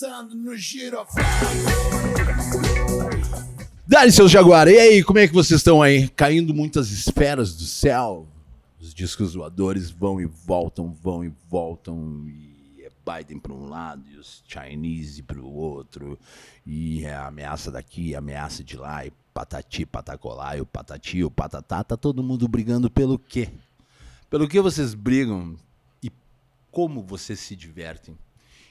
dançando no. Dale, seus Jaguar. E aí, como é que vocês estão aí? Caindo muitas esferas do céu. Os discos voadores vão e voltam, vão e voltam. E é Biden para um lado e os Chinese para o outro. E é ameaça daqui, ameaça de lá. E patati, patacolá, e o patati, o patatá. Tá todo mundo brigando pelo quê? Pelo que vocês brigam e como vocês se divertem?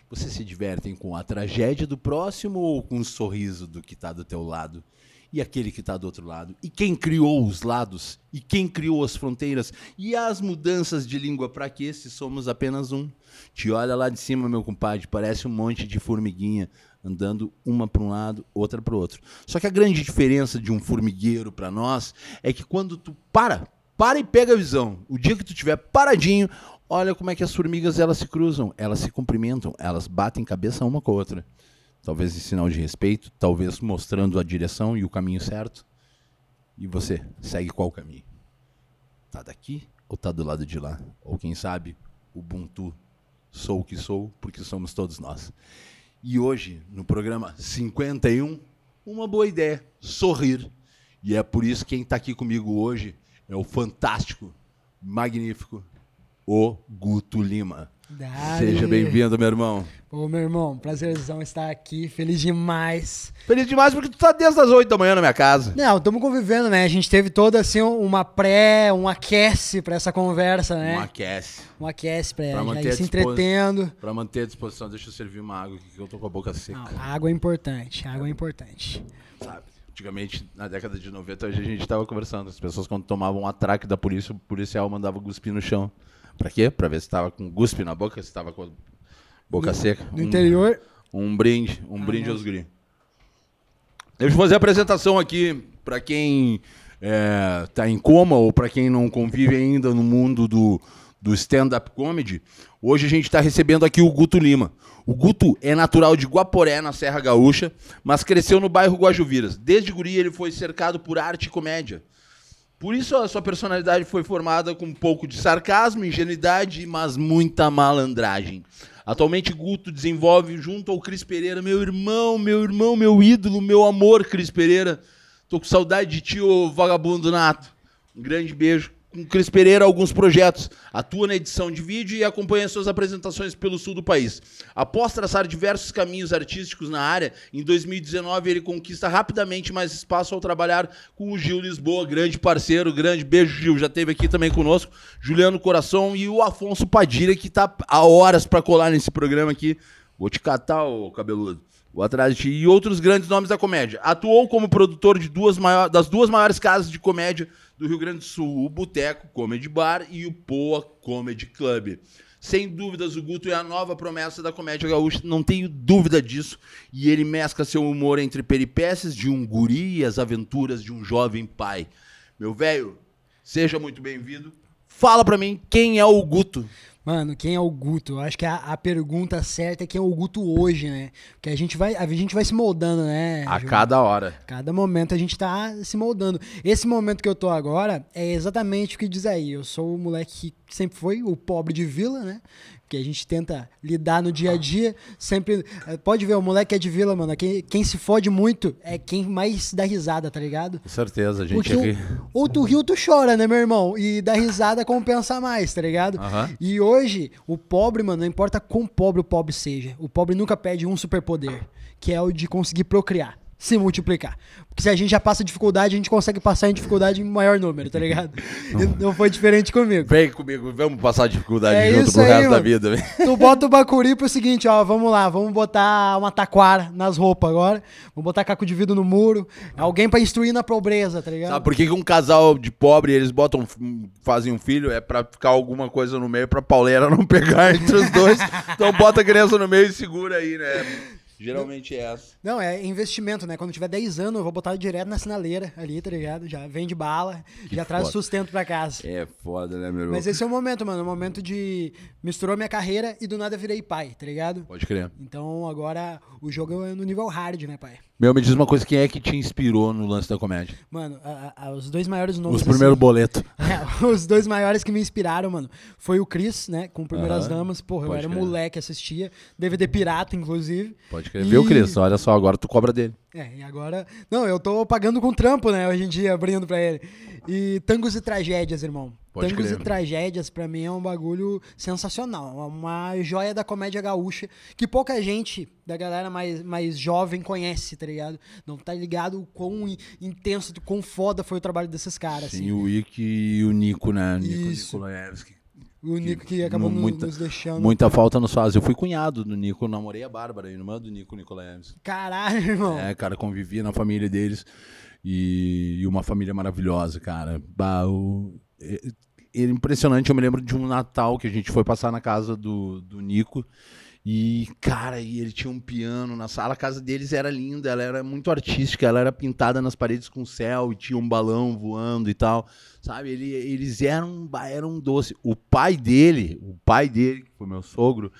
Vocês se divertem com a tragédia do próximo ou com o sorriso do que está do teu lado? E aquele que está do outro lado? E quem criou os lados? E quem criou as fronteiras? E as mudanças de língua para que se somos apenas um? Te olha lá de cima, meu compadre, parece um monte de formiguinha andando uma para um lado, outra para o outro. Só que a grande diferença de um formigueiro para nós é que quando tu para, para e pega a visão. O dia que tu estiver paradinho, olha como é que as formigas elas se cruzam, elas se cumprimentam, elas batem cabeça uma com a outra. Talvez em sinal de respeito, talvez mostrando a direção e o caminho certo. E você segue qual caminho? Tá daqui ou tá do lado de lá? Ou quem sabe, Ubuntu, sou o que sou, porque somos todos nós. E hoje, no programa 51, uma boa ideia, sorrir. E é por isso que quem está aqui comigo hoje é o fantástico, magnífico, o Guto Lima. Dale. Seja bem-vindo, meu irmão. Ô, meu irmão, prazerzão estar aqui, feliz demais. Feliz demais porque tu tá desde as 8 da manhã na minha casa. Não, estamos convivendo, né? A gente teve toda assim uma pré, um aquece pra essa conversa, né? Um aquece. Um aquece pra, Pra manter se entretendo. Pra manter a disposição, deixa eu servir uma água aqui que eu tô com a boca seca. Não, água é importante, água é importante. Sabe? Antigamente, na década de 90, a gente tava conversando. As pessoas, quando tomavam um atraque da polícia, o policial mandava cuspir no chão. Pra quê? Pra ver se tava com guspe na boca, se tava com a boca seca. No Um- interior, Um brinde, um brinde aos guri. Deixa eu fazer a apresentação aqui para quem é, tá em coma ou para quem não convive ainda no mundo do, do stand-up comedy. Hoje a gente está recebendo aqui o Guto Lima. O Guto é natural de Guaporé, na Serra Gaúcha, mas cresceu no bairro Guajuviras. Desde guri ele foi cercado por arte e comédia. Por isso a sua personalidade foi formada com um pouco de sarcasmo, ingenuidade, mas muita malandragem. Atualmente Guto desenvolve junto ao Cris Pereira, meu irmão, meu irmão, meu ídolo, meu amor, Cris Pereira. Tô com saudade de ti, ô vagabundo nato. Um grande beijo. Com Cris Pereira, alguns projetos. Atua na edição de vídeo e acompanha suas apresentações pelo sul do país. Após traçar diversos caminhos artísticos na área, em 2019 ele conquista rapidamente mais espaço ao trabalhar com o Gil Lisboa, grande parceiro, grande beijo, Gil. Já esteve aqui também conosco. Juliano Coração e o Afonso Padilha, que tá há horas para colar nesse programa aqui. Vou te catar, ô cabeludo. Vou atrás de ti. E outros grandes nomes da comédia. Atuou como produtor de duas maior- das duas maiores casas de comédia do Rio Grande do Sul, o Boteco Comedy Bar e o Poa Comedy Club. Sem dúvidas, o Guto é a nova promessa da comédia gaúcha, não tenho dúvida disso. E ele mescla seu humor entre peripécias de um guri e as aventuras de um jovem pai. Meu velho, seja muito bem-vindo. Fala pra mim quem é o Guto. Mano, quem é o Guto? Eu acho que a, a pergunta certa é quem é o Guto hoje, né? Porque a gente vai, a gente vai se moldando, né? A cada hora. Cada momento a gente tá se moldando. Esse momento que eu tô agora é exatamente o que diz aí. Eu sou o moleque que sempre foi o pobre de vila, né? Que a gente tenta lidar no dia a dia. Sempre. eh, Pode ver, o moleque é de vila, mano. Quem, quem se fode muito é quem mais dá risada, tá ligado? Com certeza, a gente Porque aqui. o- ou tu ri ou tu chora, né, meu irmão? E dar risada compensa mais, tá ligado? Aham. E hoje, o pobre, mano, não importa quão pobre o pobre seja, o pobre nunca pede um superpoder, que é o de conseguir procriar, se multiplicar. Porque se a gente já passa dificuldade, a gente consegue passar em dificuldade em maior número, tá ligado? E não foi diferente comigo. Vem comigo, vamos passar dificuldade É junto pro aí, resto da vida. Tu bota o Bacuri pro seguinte, ó, vamos lá, vamos botar uma taquara nas roupas agora, vamos botar caco de vidro no muro, alguém pra instruir na pobreza, tá ligado? Sabe por que, um casal de pobre eles botam, fazem um filho? É pra ficar alguma coisa no meio pra pauleira não pegar entre os dois. então bota a criança no meio e segura aí, né? Geralmente é essa. Não, é investimento, né? Quando tiver 10 anos, eu vou botar direto na sinaleira ali, tá ligado? Já vende bala, já traz foda. sustento pra casa. É foda, né, meu irmão? Mas esse é o momento, mano. O momento de. Misturou minha carreira e do nada virei pai, tá ligado? Pode crer. Então agora o jogo é no nível hard, né, pai? Meu, me diz uma coisa, quem é que te inspirou no lance da comédia? Mano, a- a- os dois maiores nomes. Os assim, primeiros boletos. É, os dois maiores que me inspiraram, mano, foi o Chris, né, com Primeiras Aham, Damas. Porra, eu pode era crer. moleque, assistia. DVD pirata, inclusive. Pode crer. E- Viu, Cris? Olha só, agora tu cobra dele. É, e agora. Não, eu tô pagando com trampo, né, hoje em dia, abrindo pra ele. E Tangos e Tragédias, irmão. Pode Tangos crer. e Tragédias, pra mim, é um bagulho sensacional. É uma joia da comédia gaúcha que pouca gente da galera mais, mais jovem conhece, tá ligado? Não tá ligado o quão in- intenso, o quão foda foi o trabalho desses caras. Sim, assim. o Ike e o Nico, né? Nico. Nikolaevski. O Nico que acabou no- muita- nos deixando. Muita falta nos faz. Eu fui cunhado do Nico, namorei a Bárbara, irmã do Nico Nikolaevski. Caralho, irmão. É, cara, convivia na família deles e, e uma família maravilhosa, cara. Bah, o- é, é impressionante, eu me lembro de um Natal que a gente foi passar na casa do, do Nico e, cara, e ele tinha um piano na sala, a casa deles era linda, ela era muito artística, ela era pintada nas paredes com céu e tinha um balão voando e tal, sabe? Ele- eles eram, eram doce. O pai dele, o pai dele, que foi meu sogro,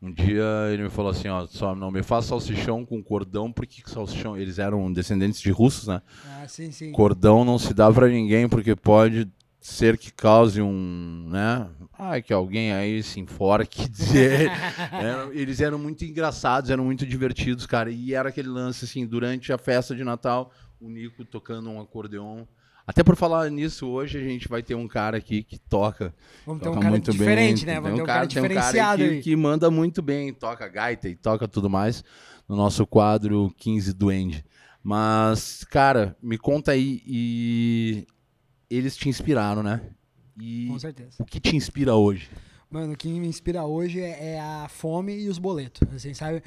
um dia ele me falou assim, ó, só não me faz salsichão com cordão, porque salsichão, eles eram descendentes de russos, né? Ah, sim, sim. Cordão não se dá pra ninguém, porque pode ser que cause um, né? Ai, que alguém aí se enforque dizer. Eram- eles eram muito engraçados, eram muito divertidos, cara. E era aquele lance, assim, durante a festa de Natal, o Nico tocando um acordeon. Até por falar nisso, hoje a gente vai ter um cara aqui que toca Vamos ter um toca cara muito diferente, bem. né? Tem Vamos ter um cara tem um diferenciado que, aí. que manda muito bem, toca gaita e toca tudo mais no nosso quadro 15 Duende. Mas, cara, me conta aí, e eles te inspiraram, né? E Com certeza. o que te inspira hoje? Mano, o que me inspira hoje é, é a fome e os boletos, assim, sabe?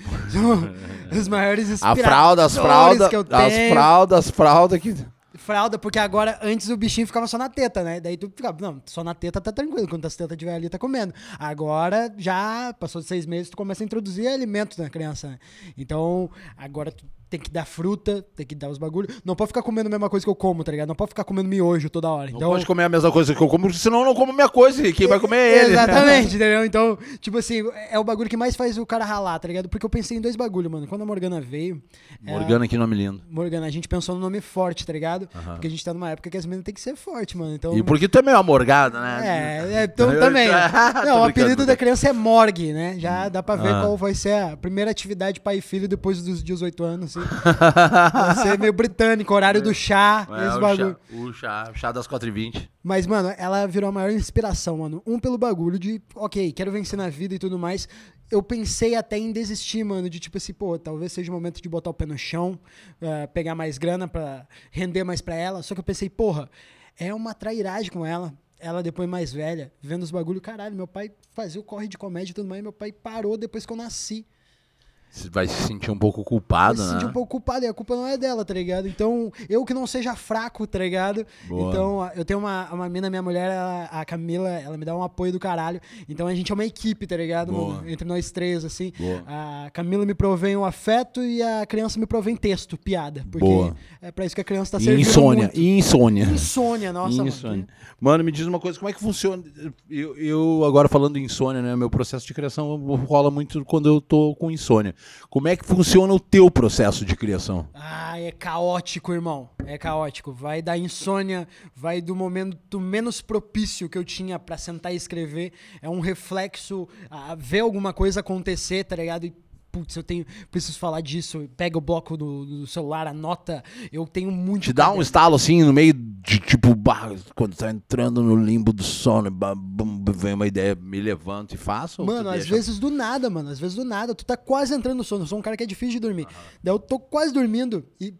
Os maiores A inspiradores fralda, as fraldas, que eu as tenho. fraldas, as fraldas que... Fralda, porque agora, antes o bichinho ficava só na teta, né? Daí tu ficava, não, só na teta tá tranquilo, quando as tetas estiver ali, tá comendo. Agora, já passou de seis meses, tu começa a introduzir alimento na criança, né? Então, agora tu tem que dar fruta, tem que dar os bagulhos. Não pode ficar comendo a mesma coisa que eu como, tá ligado? Não pode ficar comendo miojo toda hora. Não Então, pode comer a mesma coisa que eu como, porque senão eu não como minha coisa, e quem vai comer é ele. Exatamente, entendeu? Então, tipo assim, é o bagulho que mais faz o cara ralar, tá ligado? Porque eu pensei em dois bagulhos, mano. Quando a Morgana veio. é, Morgana, que nome lindo. Morgana, a gente pensou no nome forte, tá ligado? Porque a gente tá numa época que as meninas tem que ser forte, mano. Então. E porque tu é meio amorgada, né? É, é, então também. Tô Não, o apelido da criança é Morgue, né? Já dá pra ver Ah. qual vai ser a primeira atividade pai e filho depois dos 18 anos, assim. Vai ser meio britânico, horário do chá, É, esse o, bagulho. chá, o chá, chá das 4h20. Mas, mano, ela virou a maior inspiração, mano. Um pelo bagulho de, ok, quero vencer na vida e tudo mais. Eu pensei até em desistir, mano, de tipo assim, pô, talvez seja o momento de botar o pé no chão, eh, pegar mais grana pra render mais pra ela. Só que eu pensei, porra, é uma trairagem com ela. Ela depois mais velha, vendo os bagulho, caralho, meu pai fazia o corre de comédia e tudo mais, meu pai parou depois que eu nasci. Vai se sentir um pouco culpado, Eu me né? senti um pouco culpado e a culpa não é dela, tá ligado? Então, eu que não seja fraco, tá ligado? Boa. Então, eu tenho uma, uma mina, minha mulher, ela- a Camila, ela me dá um apoio do caralho. Então, a gente é uma equipe, tá ligado? Boa. Entre nós três, assim. Boa. A Camila me provém o afeto e a criança me provém texto, piada. Porque Boa. é pra isso que a criança tá E servindo insônia, muito. e insônia. Insônia, nossa, insônia. mano. Mano, me diz uma coisa, como é que funciona? Eu, eu agora falando em insônia, né? Meu processo de criação rola muito quando eu tô com insônia. Como é que funciona o teu processo de criação? Ah, é caótico, irmão. É caótico. Vai da insônia, vai do momento menos propício que eu tinha pra sentar e escrever. É um reflexo, a ver alguma coisa acontecer, tá ligado? E, putz, eu tenho, preciso falar disso. Pega o bloco do, do celular, anota. Eu tenho muito. Te dá um estalo assim no meio de tipo, bah, quando tá entrando no limbo do sono, bah, bum, vem uma ideia, me levanto e faço? Mano, às deixa- vezes do nada, mano. Às vezes do nada. Tu tá quase entrando no sono. Eu sou um cara que é difícil de dormir. Daí eu tô quase dormindo e.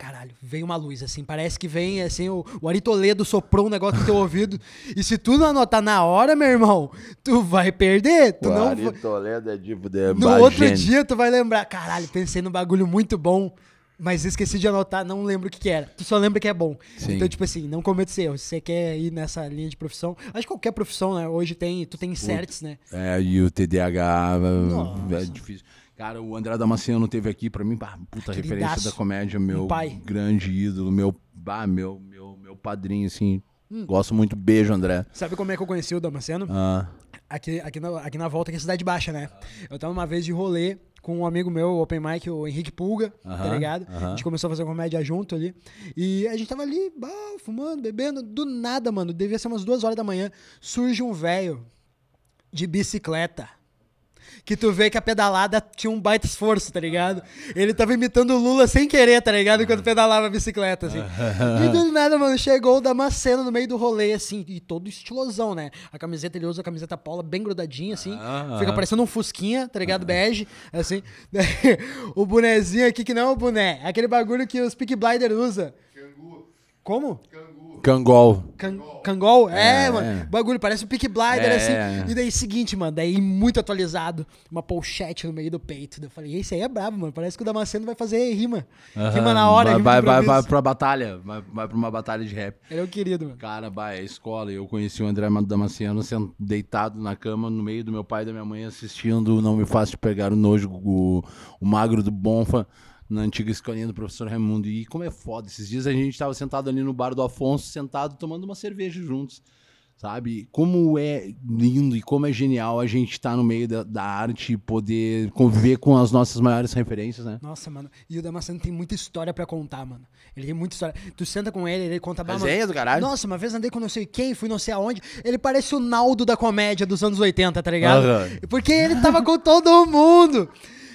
Caralho, veio uma luz, assim. Parece que vem, assim, o, o Ari Toledo soprou um negócio no teu ouvido. E se tu não anotar na hora, meu irmão, tu vai perder. Tu O não Ari vai- Toledo é tipo de No outro dia tu vai lembrar. Caralho, pensei num bagulho muito bom. Mas esqueci de anotar, não lembro o que, que era. Tu só lembra que é bom. Sim. Então, tipo assim, não cometa esse erro. Se você quer ir nessa linha de profissão, acho que qualquer profissão, né? Hoje tem, tu tem certs, né? É, e o TDAH Nossa. é difícil. Cara, o André Damasceno teve aqui pra mim, bah, puta referência da comédia, meu pai. grande ídolo, meu, bah, meu, meu, meu padrinho, assim. Hum. Gosto muito, beijo, André. Sabe como é que eu conheci o Damasceno? Ah, Aqui, aqui, na, aqui na volta, que é Cidade Baixa, né? Eu tava uma vez de rolê com um amigo meu, o Open Mic, o Henrique Pulga, tá Aham, ligado? aham. A gente começou a fazer comédia junto ali. E a gente tava ali, bah, fumando, bebendo. Do nada, mano, devia ser umas duas horas da manhã. Surge um velho de bicicleta. Que tu vê que a pedalada tinha um baita esforço, tá ligado? Ele tava imitando o Lula sem querer, tá ligado? Enquanto pedalava a bicicleta, assim. E do nada, mano, chegou o Damasceno no meio do rolê, assim, e todo estilosão, né? A camiseta, ele usa a camiseta pola bem grudadinha, assim. Ah, Fica ah. parecendo um fusquinha, tá ligado? Bege, assim. o bonezinho aqui, que não é o boné, é aquele bagulho que os Peak Blinder usa. Como? Cangol. Can Cangol? É, É, mano. Bagulho, parece um Peak Blinder, É, assim. E daí, seguinte, mano, daí muito atualizado. Uma pochete no meio do peito. Eu falei, esse aí é brabo, mano. Parece que o Damasceno vai fazer rima. Rima na hora, vai, vai, vai, vai pra batalha. Vai, vai pra uma batalha de rap. Ele é o querido, mano. Cara, bah, é escola. Eu conheci o André Damasceno sendo deitado na cama no meio do meu pai e da minha mãe assistindo Não Me Faça Te Pegar o Nojo, o, o Magro do Bonfa, na antiga escolinha do professor Raimundo. E como é foda. Esses dias a gente tava sentado ali no bar do Afonso, sentado tomando uma cerveja juntos. Sabe? Como é lindo e como é genial a gente estar no meio da, da arte e poder conviver com as nossas maiores referências, né? Nossa, mano. E o Damasceno tem muita história pra contar, mano. Ele tem muita história. Tu senta com ele, ele conta... Resenha do caralho. Nossa, uma vez andei com não sei quem, fui não sei aonde. Ele parece o Naldo da comédia dos anos 80, tá ligado? Aham. Porque ele tava com todo mundo.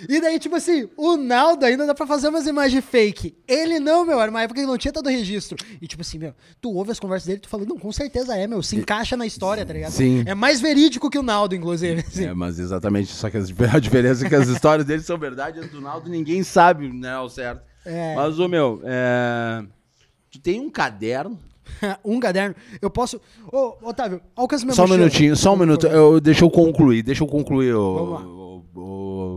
E daí, tipo assim, o Naldo ainda dá pra fazer umas imagens fake. Ele não, meu, era uma época que não tinha todo o registro. E tipo assim, meu, tu ouve as conversas dele, tu fala, não, com certeza é, meu, se encaixa na história, tá ligado? Sim. É mais verídico que o Naldo, inclusive. assim. É, mas exatamente, só que a diferença é que as histórias dele são verdade, as do Naldo ninguém sabe, né, ao certo. É. Mas, ô meu, é... tu tem um caderno? um caderno. Eu posso. Ô, Otávio, alcança minha só um minutinho, só um minuto, eu, deixa eu concluir, deixa eu concluir lá.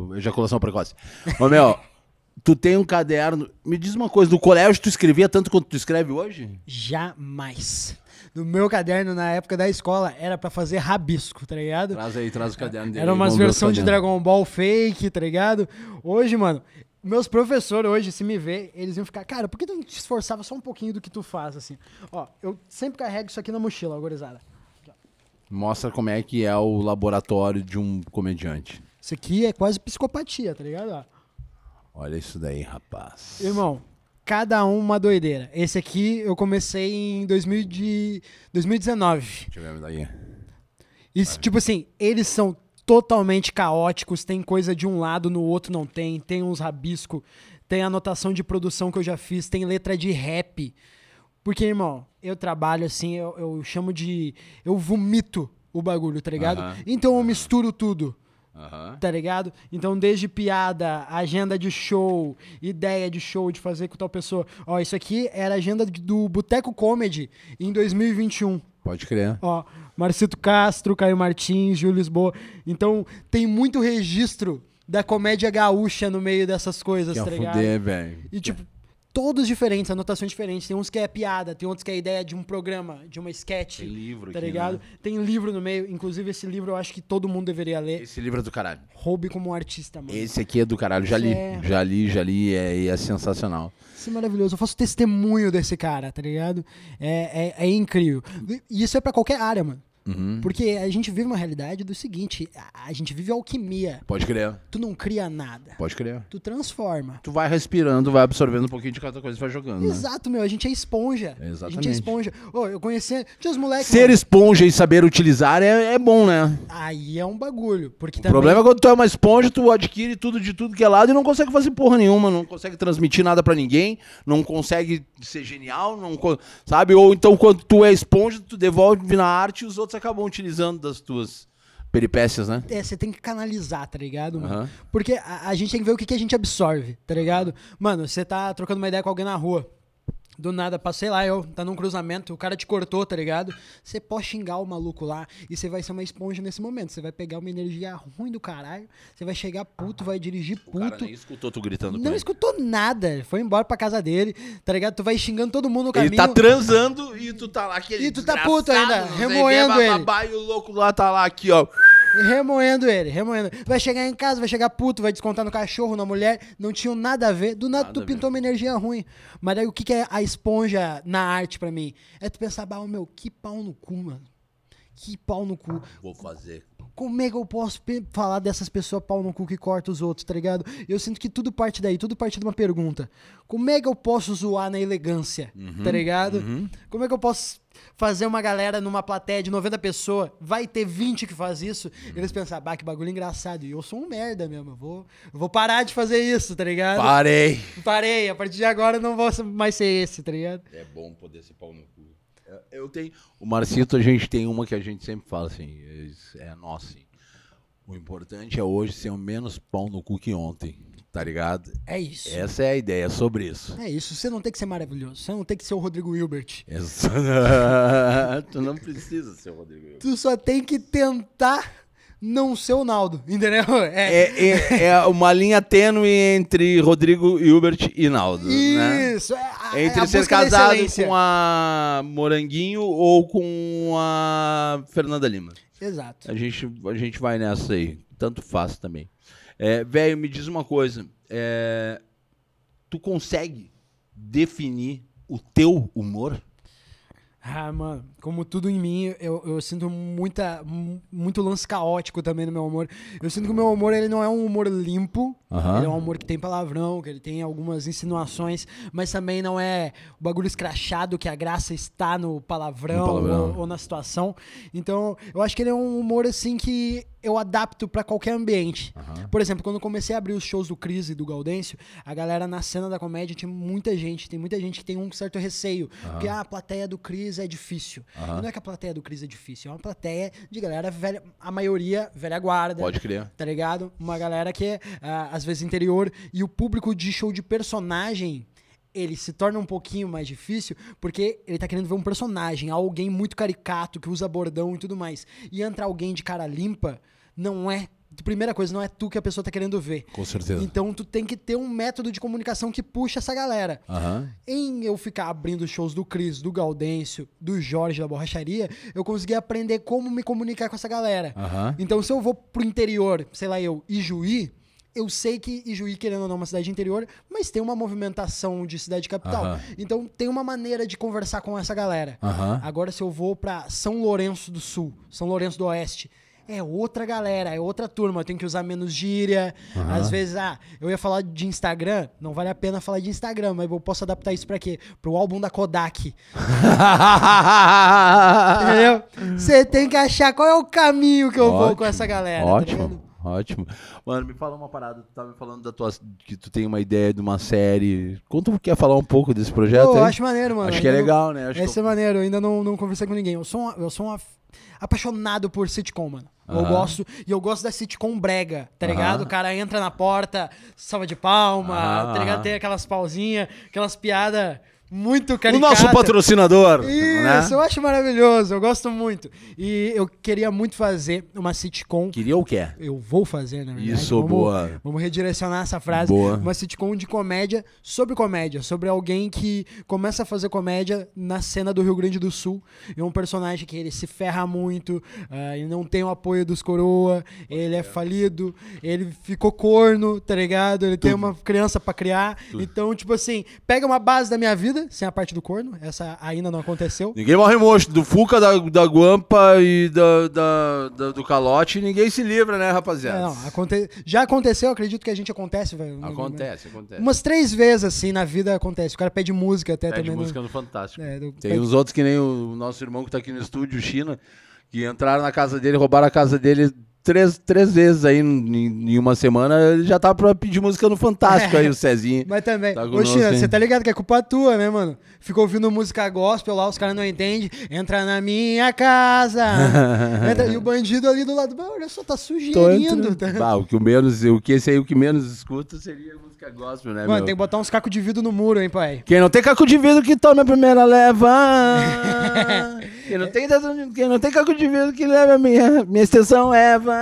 O, ejaculação precoce. Ô meu, tu tem um caderno, me diz uma coisa, no colégio tu escrevia tanto quanto tu escreve hoje? Jamais. No meu caderno, na época da escola, era pra fazer rabisco, tá ligado? Traz aí, traz o caderno dele. Era umas versões de. Dragon Ball fake, tá ligado? Hoje, mano, meus professores hoje, se me ver, eles iam ficar, cara, por que tu não te esforçava só um pouquinho do que tu faz, assim? Ó, eu sempre carrego isso aqui na mochila, ó, gurizada. Mostra como é que é o laboratório de um comediante. Isso aqui é quase psicopatia, tá ligado? Olha isso daí, rapaz. Irmão, cada um uma doideira. Esse aqui eu comecei em 2000 de 2019. Deixa eu ver daí. E, tipo assim, eles são totalmente caóticos, tem coisa de um lado, no outro não tem, tem uns rabisco, tem anotação de produção que eu já fiz, tem letra de rap. Porque, irmão, eu trabalho assim, eu, eu chamo de. Eu vomito o bagulho, tá ligado? Então eu misturo tudo. Aham. Tá ligado? Então, desde piada, agenda de show, ideia de show, de fazer com tal pessoa. Ó, isso aqui era a agenda do Boteco Comedy em 2021. Pode crer. Ó, Marcito Castro, Caio Martins, Júlio Lisboa. Então, tem muito registro da comédia gaúcha no meio dessas coisas, Quer tá ligado? fuder, velho. E, tipo, todos diferentes, anotações diferentes. Tem uns que é piada, tem outros que é ideia de um programa, de uma sketch. Tem livro Tá aqui, ligado? né? Tem livro no meio. Inclusive, esse livro eu acho que todo mundo deveria ler. Esse livro é do caralho. Roube como artista, mano. Esse aqui é do caralho. Já li. É. Já li, já li. É, é sensacional. Isso é maravilhoso. Eu faço testemunho desse cara, tá ligado? É, é, é incrível. E isso é pra qualquer área, mano. Uhum. Porque a gente vive uma realidade do seguinte: a- gente vive alquimia. Pode crer. Tu não cria nada. Pode crer. Tu transforma. Tu vai respirando, vai absorvendo um pouquinho de cada coisa e vai jogando, né? Exato, meu. A gente é esponja. A gente é Exatamente. esponja. Ô, eu conheci. Tinha os moleques. Ser esponja e saber utilizar é, é bom, né? Aí é um bagulho. Porque O também. problema é quando tu é uma esponja, tu adquire tudo de tudo que é lado e não consegue fazer porra nenhuma, não consegue transmitir nada pra ninguém, não consegue ser genial, não sabe? Ou então quando tu é esponja, tu devolve na arte e os outros acabam utilizando das tuas peripécias, né? É, você tem que canalizar, tá ligado, mano? Aham. Porque a, a gente tem que ver o que, que a gente absorve, tá ligado? Mano, você tá trocando uma ideia com alguém na rua. Do nada, passei lá, eu, tá num cruzamento, o cara te cortou, tá ligado? Você pode xingar o maluco lá e você vai ser uma esponja nesse momento. Você vai pegar uma energia ruim do caralho, você vai chegar puto, vai dirigir O cara puto. nem escutou tu gritando Não escutou nada, foi embora pra casa dele, tá ligado? Tu vai xingando todo mundo no caminho. Ele tá transando e tu tá lá aquele E tu tá puto ainda, remoendo ele. E o louco lá tá lá aqui, ó. Remoendo ele, remoendo. Vai chegar em casa, vai chegar puto, vai descontar no cachorro, na mulher. Não tinha nada a ver. Do nada, Nada tu pintou uma energia ruim. Mas aí o que, que é a esponja na arte pra mim? É tu pensar, bah, meu, que pau no cu, mano. Que pau no cu. Vou fazer. Como é que eu posso falar dessas pessoas pau no cu que corta os outros, tá ligado? Eu sinto que tudo parte daí, tudo parte de uma pergunta. Como é que eu posso zoar na elegância, tá ligado? Como é que eu posso fazer uma galera numa plateia de 90 pessoas, vai ter 20 que faz isso, e eles pensam, bah, que bagulho engraçado. E eu sou um merda mesmo, eu vou, eu vou parar de fazer isso, tá ligado? Parei. Parei, a partir de agora eu não vou mais ser esse, tá ligado? É bom poder ser pau no cu. É, Eu tenho. O Marcito, a gente tem uma que a gente sempre fala assim, é, é nossa, assim. O importante é hoje ser o menos pau no cu que ontem, tá ligado? É isso. É. Essa é a ideia, é sobre isso. isso, você não tem que ser maravilhoso, você não tem que ser o Rodrigo Hilbert. Essa- tu não precisa ser o Rodrigo. Hilbert. Tu só tem que tentar não ser o Naldo, entendeu? É, É, é, é uma linha tênue entre Rodrigo Hilbert e Naldo, né? isso. É, a- é Entre ser casado com a Moranguinho ou com a Fernanda Lima. Exato. A gente, a gente vai nessa aí. Tanto faz também. É, Velho, me diz uma coisa. é, tu consegue definir o teu humor? Ah, mano, como tudo em mim, eu, eu sinto muita, mu- muito lance caótico também no meu humor. Eu sinto que o meu humor ele não é um humor limpo, Aham. ele é um humor que tem palavrão, que ele tem algumas insinuações, mas também não é o bagulho escrachado que a graça está no palavrão, No palavrão. Ou, ou na situação. Então, eu acho que ele é um humor assim que eu adapto pra qualquer ambiente. Por exemplo, quando eu comecei a abrir os shows do Cris e do Gaudêncio, a galera na cena da comédia tinha muita gente, tem muita gente que tem um certo receio, porque ah, a plateia do Cris é difícil. E não é que a plateia do Cris é difícil, é uma plateia de galera velha, a maioria velha guarda. Pode crer. Tá ligado? Uma galera que é, ah, às vezes, interior. E o público de show de personagem, ele se torna um pouquinho mais difícil porque ele tá querendo ver um personagem, alguém muito caricato, que usa bordão e tudo mais. E entra alguém de cara limpa, não é. Primeira coisa, não é tu que a pessoa tá querendo ver. Com certeza. Então tu tem que ter um método de comunicação que puxa essa galera. Aham. Em eu ficar abrindo shows do Cris, do Gaudêncio, do Jorge da Borracharia, eu consegui aprender como me comunicar com essa galera. Aham. Então, se eu vou pro interior, sei lá, eu, Ijuí, eu sei que Ijuí, querendo ou não, é uma cidade interior, mas tem uma movimentação de cidade capital. Então, tem uma maneira de conversar com essa galera. Agora, se eu vou pra São Lourenço do Sul, São Lourenço do Oeste, é outra galera, é outra turma. Eu tenho que usar menos gíria. Às vezes, ah, eu ia falar de Instagram, não vale a pena falar de Instagram, mas eu posso adaptar isso pra quê? Pro álbum da Kodak. Entendeu? Você tem que achar qual é o caminho que eu vou com essa galera. tá Ótimo, ligado? Ótimo. Mano, me fala uma parada. Tu tava me falando da tua. que tu tem uma ideia de uma série. Tu quer falar um pouco desse projeto? Eu acho maneiro, mano. Acho que é Ainda legal, né? Acho Esse que é maneiro, eu ainda não, não conversei com ninguém. Eu sou, um, eu sou um af- apaixonado por sitcom, mano. Eu Aham. gosto, e eu gosto da sitcom brega, tá ligado? O cara entra na porta, salva de palma, Aham, tá ligado? Tem aquelas pausinhas, aquelas piadas muito O caricatas. nosso patrocinador. né? Isso, eu acho maravilhoso, eu gosto muito. E eu queria muito fazer uma sitcom. Queria ou quer? Eu vou fazer, na verdade. Isso, vamos, boa. Vamos redirecionar essa frase. Boa. Uma sitcom de comédia sobre comédia, sobre alguém que começa a fazer comédia na cena do Rio Grande do Sul. É um personagem que ele se ferra muito, ah, ele não tem o apoio dos coroa, ele é falido, ele ficou corno, tá ligado? Ele tem uma criança pra criar. Então, tipo assim, pega uma base da minha vida, sem a parte do corno, essa ainda não aconteceu. Ninguém morre mocho. Do Fuca, da, da Guampa e da, da- da- do Calote, ninguém se livra, né, É, rapaziada? não, aconte... Já aconteceu, acredito que a gente acontece, velho. Acontece, acontece. Umas três vezes, assim, na vida acontece. O cara pede música até Pede também. né? música no Fantástico. É, do- Tem pede- uns outros que nem o nosso irmão que tá aqui no estúdio, China, que entraram na casa dele, roubaram a casa dele três, três vezes aí em, em uma semana. Ele já tá pra pedir música no Fantástico aí, o Cezinho. Mas também, Tá ô China, você tá ligado que é culpa tua, né, mano? Ficou ouvindo música gospel lá, os caras não entendem. Entra na minha casa. Entra- e o bandido ali do lado, "Bah, olha só, tá sugerindo. Tá? Ah, o que o menos, o que esse aí o que menos escuta seria música gospel, né, Mano, meu? tem que botar uns cacos de vidro no muro, hein, pai? Quem não tem caco de vidro que tome a primeira leva. quem, não tem, quem não tem caco de vidro que leva a minha, minha extensão leva.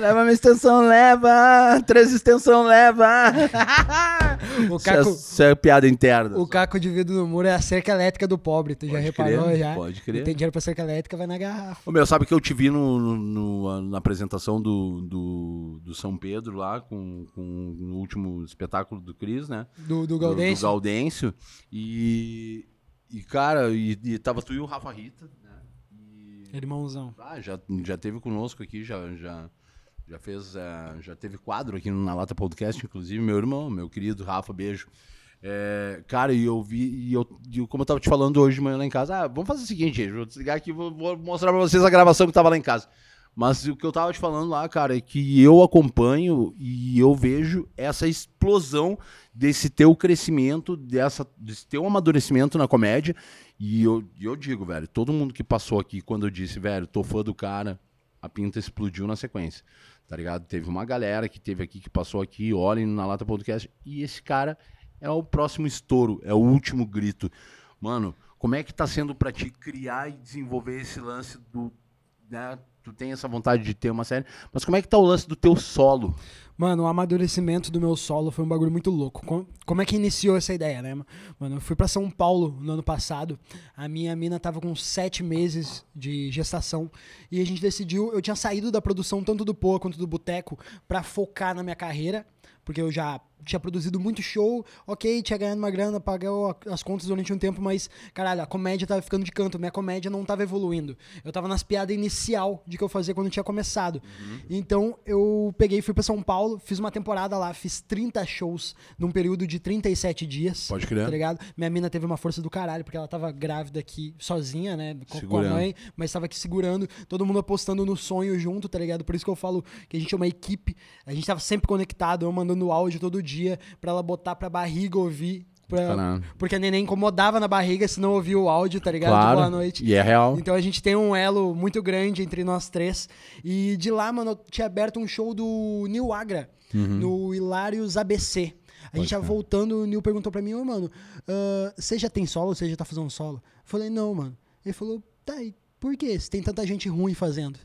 leva minha extensão leva. Três extensão leva. O Isso é, caco, isso é piada interna. o caco de vidro no muro é a cerca elétrica do pobre, tu já Pode reparou crer, já? pode crer. Não tem dinheiro pra cerca elétrica, vai na garrafa. Ô, meu, sabe que eu te vi no, no- no- na apresentação do, do, do São Pedro lá, com, com o último espetáculo do Cris, né? Do, do do Gaudêncio. Gaudêncio. E, e cara, e, e tava tu e o Rafa Rita, né? E Irmãozão. Ah, já, já teve conosco aqui, já, já, já fez. eh, já teve quadro aqui na Lata Podcast, inclusive, meu irmão, meu querido Rafa, beijo. É, cara, e eu vi, e eu, e como eu tava te falando hoje de manhã lá em casa, ah, vamos fazer o seguinte, gente, vou desligar aqui e vou, vou mostrar pra vocês a gravação que tava lá em casa. Mas o que eu tava te falando lá, cara, é que eu acompanho e eu vejo essa explosão desse teu crescimento, dessa, desse teu amadurecimento na comédia. E eu, eu digo, velho, todo mundo que passou aqui, quando eu disse, velho, tô fã do cara, a pinta explodiu na sequência. Tá ligado? Teve uma galera que teve aqui, que passou aqui, olhem na Lata Podcast, e esse cara é o próximo estouro, é o último grito. Mano, como é que tá sendo pra ti criar e desenvolver esse lance do. Né? Tu tem essa vontade de ter uma série, mas como é que tá o lance do teu solo? Mano, o amadurecimento do meu solo foi um bagulho muito louco. Com- Como é que iniciou essa ideia, né? Mano, eu fui pra São Paulo no ano passado. A minha mina tava com sete meses de gestação. E a gente decidiu. Eu tinha saído da produção tanto do Poa quanto do Boteco pra focar na minha carreira. Porque eu já tinha produzido muito show, ok, tinha ganhado uma grana, pagou as contas durante um tempo, mas, caralho, a comédia tava ficando de canto, minha comédia não tava evoluindo. Eu tava nas piadas inicial de que eu fazia quando tinha começado. Então, eu peguei fui pra São Paulo, fiz uma temporada lá, fiz 30 shows num período de 37 dias. Pode crer. Tá ligado? Minha mina teve uma força do caralho, porque ela tava grávida aqui, sozinha, né? Com, com a mãe, mas tava aqui segurando, todo mundo apostando no sonho junto, tá ligado? Por isso que eu falo que a gente é uma equipe, a gente tava sempre conectado, eu mandando áudio todo dia pra ela botar pra barriga ouvir. Pra, porque a neném incomodava na barriga se não ouvia o áudio, tá ligado? Claro. De boa noite. E é real. Então a gente tem um elo muito grande entre nós três. E de lá, mano, eu tinha aberto um show do Nil Agra, no Hilários ABC. A gente tava voltando, o Nil perguntou pra mim, ô, mano, ah, você já tem solo? Você já tá fazendo solo? Eu falei, não, mano. Ele falou, tá, e por quê? Se tem tanta gente ruim fazendo.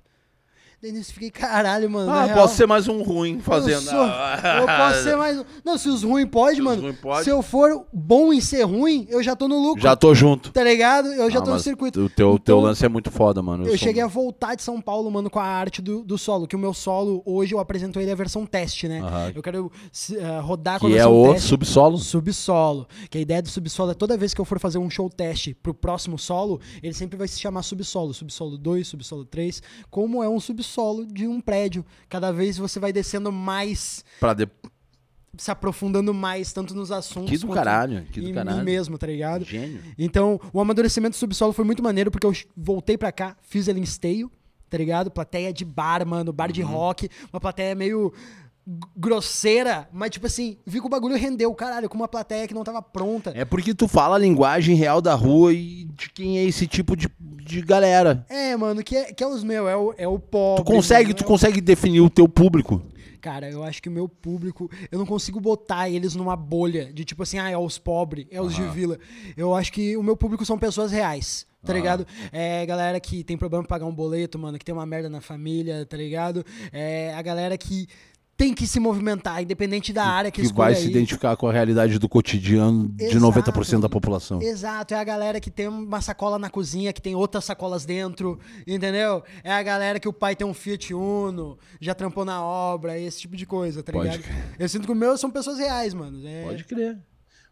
Daí eu fiquei, caralho, mano. Ah, real, posso ser mais um ruim fazendo. Eu, sou- eu posso ser mais. um. Não, se os ruins pode, Se os mano. ruim pode. Se eu for bom em ser ruim, eu já tô no lucro. Já tô junto. Tá ligado? Eu já Ah, tô no circuito. O teu, teu Então, lance é muito foda, mano. Eu sou- cheguei a voltar de São Paulo, mano, com a arte do, do solo. Que o meu solo, hoje eu apresento ele a versão teste, né? Aham. Eu quero eh, rodar com a Que é versão o teste. subsolo. Subsolo. Que a ideia do subsolo é toda vez que eu for fazer um show teste pro próximo solo, ele sempre vai se chamar subsolo. Subsolo 2, subsolo 3. Como é um subsolo de um prédio. Cada vez você vai descendo mais, Pra de... se aprofundando mais, tanto nos assuntos. Que do caralho. Que em do mim caralho. mesmo, tá ligado? Gênio. Então, o amadurecimento do subsolo foi muito maneiro, porque eu voltei pra cá, fiz ele em esteio, tá ligado? Plateia de bar, mano, bar de Uhum. rock, uma plateia meio grosseira, mas tipo assim, vi que o bagulho rendeu, caralho, com uma plateia que não tava pronta. É porque tu fala a linguagem real da rua e de quem é esse tipo de, de galera. É, mano, que é, que é os meus, é o, é o pobre. Tu consegue, mano, tu é o- consegue definir o teu público. Cara, eu acho que o meu público, eu não consigo botar eles numa bolha de tipo assim, ah, é os pobres, é os de vila. Eu acho que o meu público são pessoas reais. Tá ligado? É galera que tem problema pra pagar um boleto, mano, que tem uma merda na família, tá ligado? É a galera que tem que se movimentar, independente da área que, Que vai se aí. identificar com a realidade do cotidiano de Exato. 90% da população. Exato, é a galera que tem uma sacola na cozinha, que tem outras sacolas dentro, entendeu? É a galera que o pai tem um Fiat Uno, já trampou na obra, esse tipo de coisa, tá Pode ligado? crer. Eu sinto que o meu são pessoas reais, mano. É- Pode crer.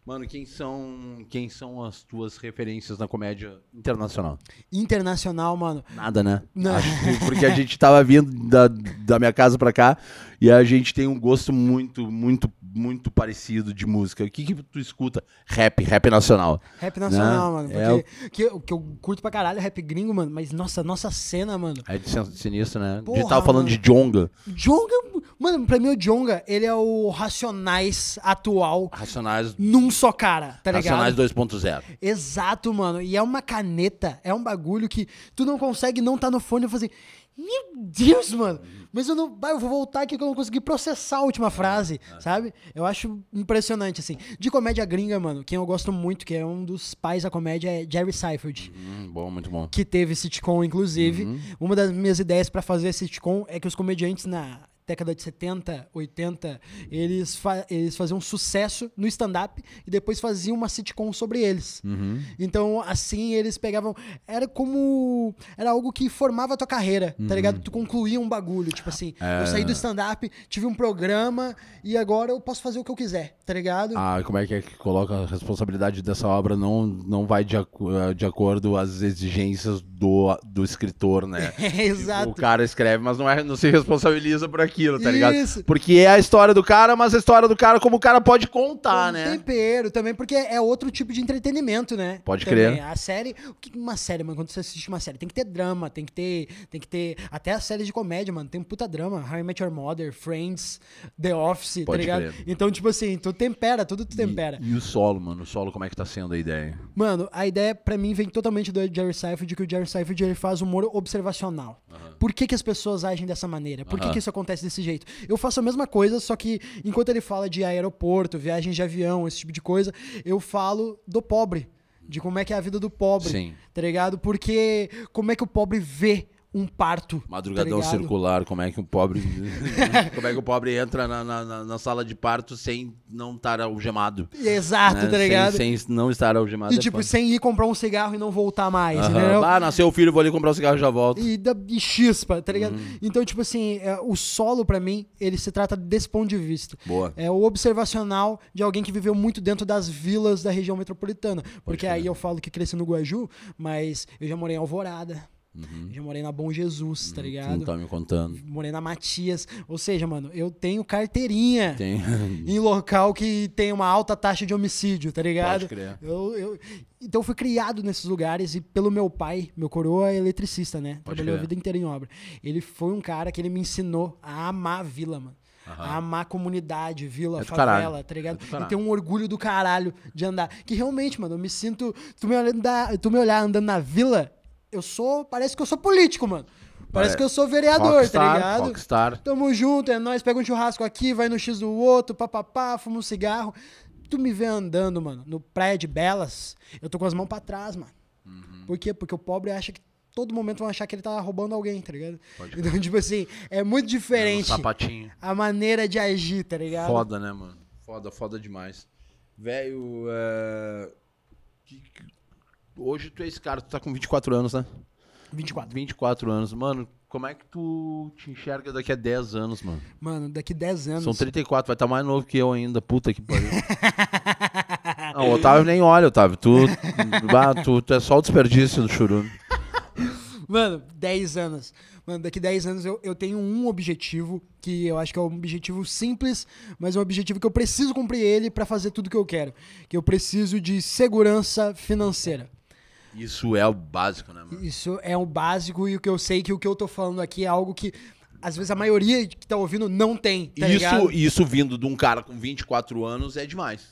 Mano, quem são, quem são as tuas referências na comédia internacional? Internacional, mano. Nada, né? Não. Que porque a gente tava vindo da, da minha casa pra cá e a gente tem um gosto muito, muito, muito parecido de música. O que que tu escuta? Rap, rap nacional. Rap nacional, Né? mano. É Porque que, eu- que eu curto pra caralho é rap gringo, mano. Mas, nossa, nossa cena, mano. É de sin- sinistro, né? a gente Porra, tava falando mano. de Jonga. Jonga, mano, pra mim o Jonga, ele é o Racionais atual Racionais, num só cara, tá ligado? Racionais 2.0. Exato, mano. E é uma caneta, é um bagulho que tu não consegue não tá no fone e fazer. Meu Deus, mano. Mas eu não. Eu vou voltar aqui que eu não consegui processar a última frase, sabe? Eu acho impressionante, assim. De comédia gringa, mano, quem eu gosto muito, que é um dos pais da comédia, é Jerry Seinfeld. Hum, bom, muito bom. Que teve sitcom, inclusive. Uhum. Uma das minhas ideias pra fazer sitcom é que os comediantes na década de 70, 80, eles, fa eles faziam sucesso no stand-up e depois faziam uma sitcom sobre eles. Uhum. Então, assim, eles pegavam. Era como. Era algo que formava a tua carreira, tá ligado? Tu concluía um bagulho. Tipo assim, É. eu saí do stand-up, tive um programa e agora eu posso fazer o que eu quiser, tá ligado? Ah, como é que é que coloca a responsabilidade dessa obra não, não vai de, eh, de acordo às exigências do, do escritor, né? É, exato. O cara escreve, mas não, é, não se responsabiliza por aquilo, tá ligado? Isso. Porque é a história do cara, mas a história do cara como o cara pode contar, Com né? tempero também, porque é outro tipo de entretenimento, né? Pode Também. crer. A série, o que uma série, mano, quando você assiste uma série, tem que ter drama, tem que ter, tem que ter até as séries de comédia, mano, tem um puta drama, How I Met Your Mother, Friends, The Office, tá Pode ligado? crer. Então, tipo assim, tu tempera, tudo tu tempera. E, e o solo, mano? O solo, como é que tá sendo a ideia? Mano, a ideia pra mim vem totalmente do Jerry Seinfeld, que o Jerry Seinfeld ele faz humor observacional. Por que, que as pessoas agem dessa maneira? Por que, que isso acontece desse jeito? Eu faço a mesma coisa, só que enquanto ele fala de aeroporto, viagens de avião, esse tipo de coisa, eu falo do pobre. De como é que é a vida do pobre. Sim. Tá ligado? Porque como é que o pobre vê um parto. Madrugadão tá circular, como é que o pobre. como é que o pobre entra na, na, na- sala de parto sem não estar algemado? Exato, né? tá ligado? Sem, sem não estar algemado. E é tipo, foda. sem ir comprar um cigarro e não voltar mais, entendeu? Ah, nasceu o filho, vou ali comprar um cigarro e já volto. e, da, e chispa, tá ligado? Uhum. Então, tipo assim, é, o solo, pra mim, ele se trata desse ponto de vista. Boa. É o observacional de alguém que viveu muito dentro das vilas da região metropolitana. Porque aí eu falo que cresci no Guaju, mas eu já morei em Alvorada. Eu já morei na Bom Jesus, tá Tu não ligado? tá me contando. Morei na Matias. Ou seja, mano, eu tenho carteirinha Tem. em local que tem uma alta taxa de homicídio, tá ligado? Pode crer. Eu, eu- então eu fui criado nesses lugares e pelo meu pai, meu coroa é eletricista, né? Pode Trabalhou a crer. vida inteira em obra. Ele foi um cara que ele me ensinou a amar a vila, mano. A amar a comunidade, vila, É favela, caralho. tá ligado? É e ter um orgulho do caralho de andar. Que realmente, mano, eu me sinto. Tu me, olhar, tu me olhar andando na vila, eu sou. Parece que eu sou político, mano. Parece Pare- que eu sou vereador, Rockstar, tá ligado? Rockstar. Tamo junto, é nóis, pega um churrasco aqui, vai no X do outro, papapá, fuma um cigarro. Tu me vê andando, mano, no Praia de Belas, eu tô com as mãos pra trás, mano. Uhum. Por quê? Porque o pobre acha que todo momento vão achar que ele tá roubando alguém, tá ligado? Pode Então, tipo assim, é muito É, diferente no sapatinho. a maneira de agir, tá ligado? Foda, né, mano? Foda, foda demais. Velho, é... Hoje tu é esse cara, tu tá com 24 anos, né? 24. 24 anos. Mano, como é que tu te enxerga daqui a 10 anos, mano? Mano, daqui 10 anos. São 34, vai estar mais novo que eu ainda. Puta que pariu. Não, o Otávio nem olha, Otávio. Tu, tu, tu é só o desperdício do churume. Mano, 10 anos. Mano, daqui 10 anos eu, eu tenho um objetivo que eu acho que é um objetivo simples, mas é um objetivo que eu preciso cumprir ele pra fazer tudo que eu quero. Que eu preciso de segurança financeira. Isso é o básico, né, mano? Isso é um básico e o que eu sei que o que eu tô falando aqui é algo que às vezes a maioria que tá ouvindo não tem, tá ligado? Isso, isso vindo de um cara com 24 anos é demais.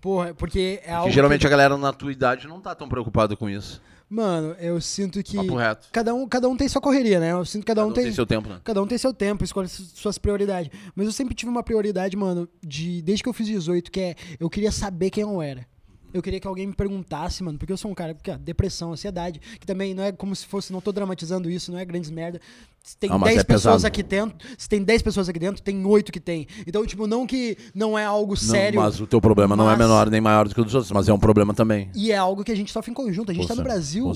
Porra, porque é algo Porque geralmente a galera na tua idade não tá tão preocupada com isso. que, mano, eu sinto que Papo reto. cada um, cada um tem sua correria, né? Eu sinto que cada, Cada um um tem, tem seu tempo, né? Cada um tem seu tempo, escolhe su- suas prioridades. Mas eu sempre tive uma prioridade, mano, de desde que eu fiz 18, que é eu queria saber quem eu era. Eu queria que alguém me perguntasse, mano, porque eu sou um cara, porque ó, depressão, ansiedade, que também não é como se fosse, não tô dramatizando isso, não é grandes merda. Se tem Ah, mas 10 é pessoas pesado. aqui dentro, se tem 10 pessoas aqui dentro, tem 8 que tem. Então, tipo, não que não é algo sério. Não, mas o teu problema não é mas- menor nem maior do que o dos outros, mas é um problema também. E é algo que a gente sofre em conjunto. A gente Com tá no Brasil,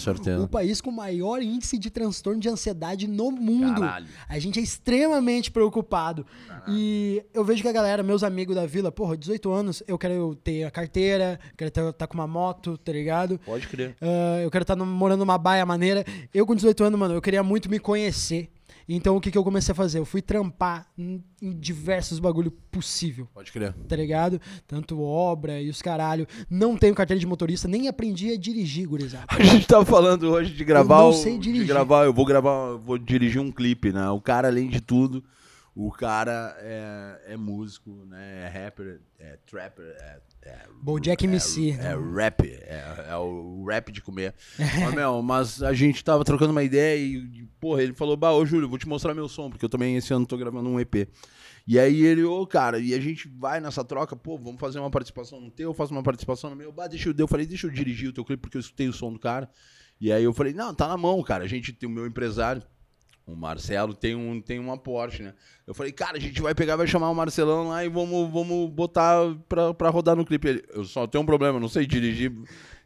o país com o maior índice de transtorno de ansiedade no mundo. Caralho. A gente é extremamente preocupado. E eu vejo que a galera, meus amigos da vila, porra, 18 anos, eu quero ter a carteira, quero estar com uma moto, tá ligado? Pode crer. Ah, eu quero estar morando numa baia maneira. Eu, com 18 anos, mano, eu queria muito me conhecer. Então, o que, que eu comecei a fazer? Eu fui trampar em, em diversos bagulho possível Pode crer. tá ligado? Tanto obra e os caralho. Não tenho carteira de motorista, nem aprendi a dirigir, gurizada. A gente tava falando hoje de gravar. Eu não sei dirigir. De gravar, eu vou gravar, eu vou dirigir um clipe, né? O cara, além de tudo, o cara é, é músico, né? É rapper, é trapper, é. é Bojack é, MC, É, né? rap, é, é o rap de comer. mas, meu, mas a gente tava trocando uma ideia e, porra, ele falou: Bah, ô Júlio, eu vou te mostrar meu som, porque eu também esse ano tô gravando um EP. E aí ele, ô, cara, e a gente vai nessa troca, pô, vamos fazer uma participação no teu, eu faço uma participação no meu. Bah, deixa eu, eu falei, deixa eu dirigir o teu clipe, porque eu escutei o som do cara. E aí eu falei, não, tá na mão, cara. A gente tem o meu empresário, O Marcelo tem, um, tem uma Porsche, né? Eu falei, cara, a gente vai pegar, vai chamar o Marcelão lá e vamos, vamos botar pra, pra rodar no clipe. Ele, eu só tenho um problema, não sei dirigir.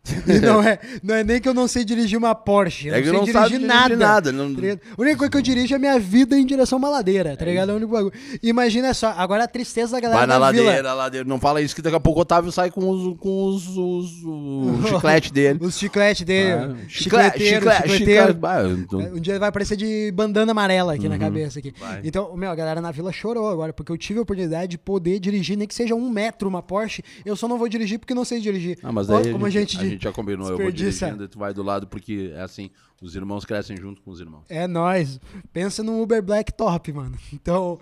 E não, é, não é nem que eu não sei dirigir uma Porsche. Eu É que não sei não sabe dirigir dirigir nada. nada, não- tá a única coisa que eu dirijo é minha vida em direção a uma ladeira, tá ligado? É o único bagulho. Imagina só, agora a tristeza da galera Vai na da vila. ladeira, ladeira. Não fala isso que daqui a pouco o Otávio sai com os, com os, os- o chiclete dele. Os chicletes dele. Ah, chiclete, chicleteiro, chiclete, chicleteiro. chiclete. Ah, eu tô- Um dia vai aparecer de bandana amarela aqui na cabeça. aqui. Uhum. Vai. Então, meu, a galera na vila chorou agora, porque eu tive a oportunidade de poder dirigir, nem que seja um metro uma Porsche. Eu só não vou dirigir porque não sei dirigir. Ah, mas Ó, como a, gente, a gente já combinou, eu vou dirigindo e tu vai do lado, porque é assim, os irmãos crescem junto com os irmãos. É nóis. Pensa num Uber Black top, mano. Então,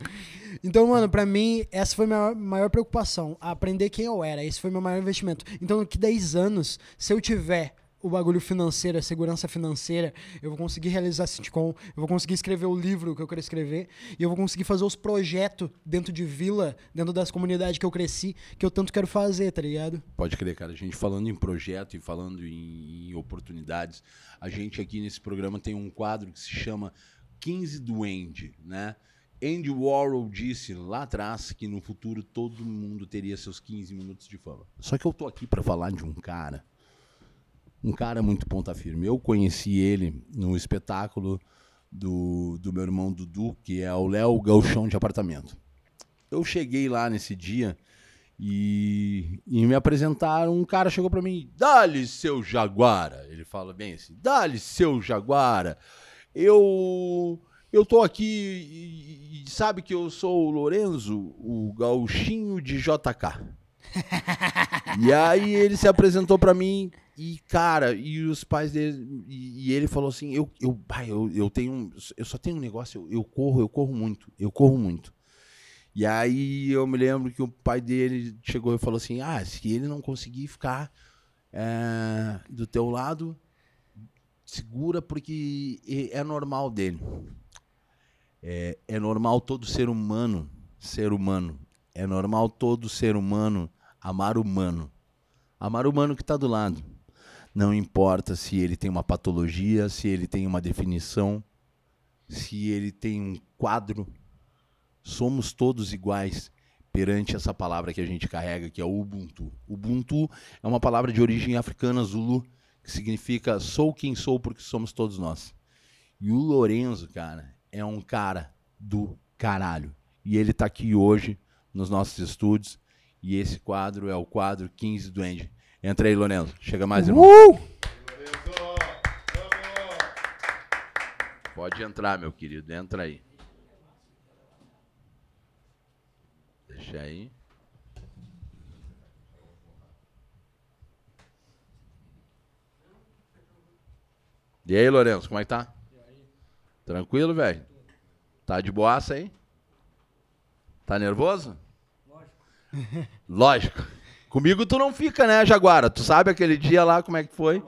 então mano, pra mim, essa foi a minha maior preocupação. Aprender quem eu era. Esse foi meu maior investimento. Então, daqui 10 anos, se eu tiver o bagulho financeiro, a segurança financeira, eu vou conseguir realizar sitcom, eu vou conseguir escrever o livro que eu quero escrever, e eu vou conseguir fazer os projetos dentro de vila, dentro das comunidades que eu cresci, que eu tanto quero fazer, tá ligado? Pode crer, cara. A gente falando em projeto e falando em, em oportunidades, a gente aqui nesse programa tem um quadro que se chama 15 do Andy, né? Andy Warhol disse lá atrás que no futuro todo mundo teria seus 15 minutos de fama. Só que eu tô aqui para falar de um cara, um cara muito ponta firme. Eu conheci ele no espetáculo do, do meu irmão Dudu, que é o Léo Galchão de Apartamento. Eu cheguei lá nesse dia e, e me apresentaram. Um cara chegou pra mim, dá-lhe seu Jaguara. Ele fala bem assim: dá-lhe seu Jaguara. Eu. Eu tô aqui e, e sabe que eu sou o Lorenzo, o gauchinho de JK. e aí ele se apresentou pra mim e, cara, e os pais dele. E, e ele falou assim: eu, eu, eu, eu tenho. Eu só tenho um negócio, eu, eu corro, eu corro muito, eu corro muito. E aí eu me lembro que o pai dele chegou e falou assim: ah, se ele não conseguir ficar é, do teu lado, segura porque é normal dele. É, é normal todo ser humano ser humano. É normal todo ser humano amar humano. Amar o humano que está do lado. Não importa se ele tem uma patologia, se ele tem uma definição, se ele tem um quadro. Somos todos iguais perante essa palavra que a gente carrega, que é Ubuntu. Ubuntu é uma palavra de origem africana zulu, que significa sou quem sou porque somos todos nós. E o Lorenzo, cara, é um cara do caralho. E ele tá aqui hoje nos nossos estúdios. E esse quadro é o quadro 15 do Andy. Entra aí, Lorenzo. Chega mais, irmão. Uh! Pode entrar, meu querido. Entra aí. Deixa aí. E aí, Lourenço, como é que tá? Tranquilo, velho? Tá de boaça aí? Tá nervoso? Lógico. Lógico. Comigo tu não fica, né, Jaguara? Tu sabe aquele dia lá como é que foi?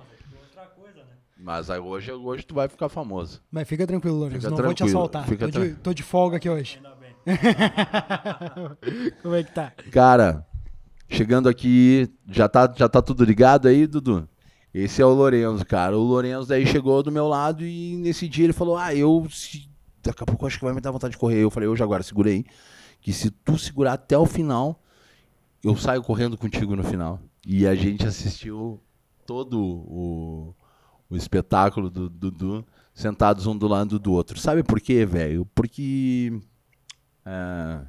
Mas aí hoje, hoje tu vai ficar famoso. Mas fica tranquilo, Lourenço. Fica não vou te tranquilo, assaltar. fica tô, de, tô de folga aqui hoje. Como é que tá? Cara, chegando aqui, já tá, já tá tudo ligado aí, Dudu? Esse é o Lorenzo, cara. O Lorenzo daí chegou do meu lado e nesse dia ele falou: Ah, eu. Se... Daqui a pouco acho que vai me dar vontade de correr. Eu falei: Jaguar, segura aí. Que se tu segurar até o final, eu saio correndo contigo no final. E a gente assistiu todo o, o espetáculo do Dudu sentados um do lado do outro. Sabe por quê, velho? Porque. é,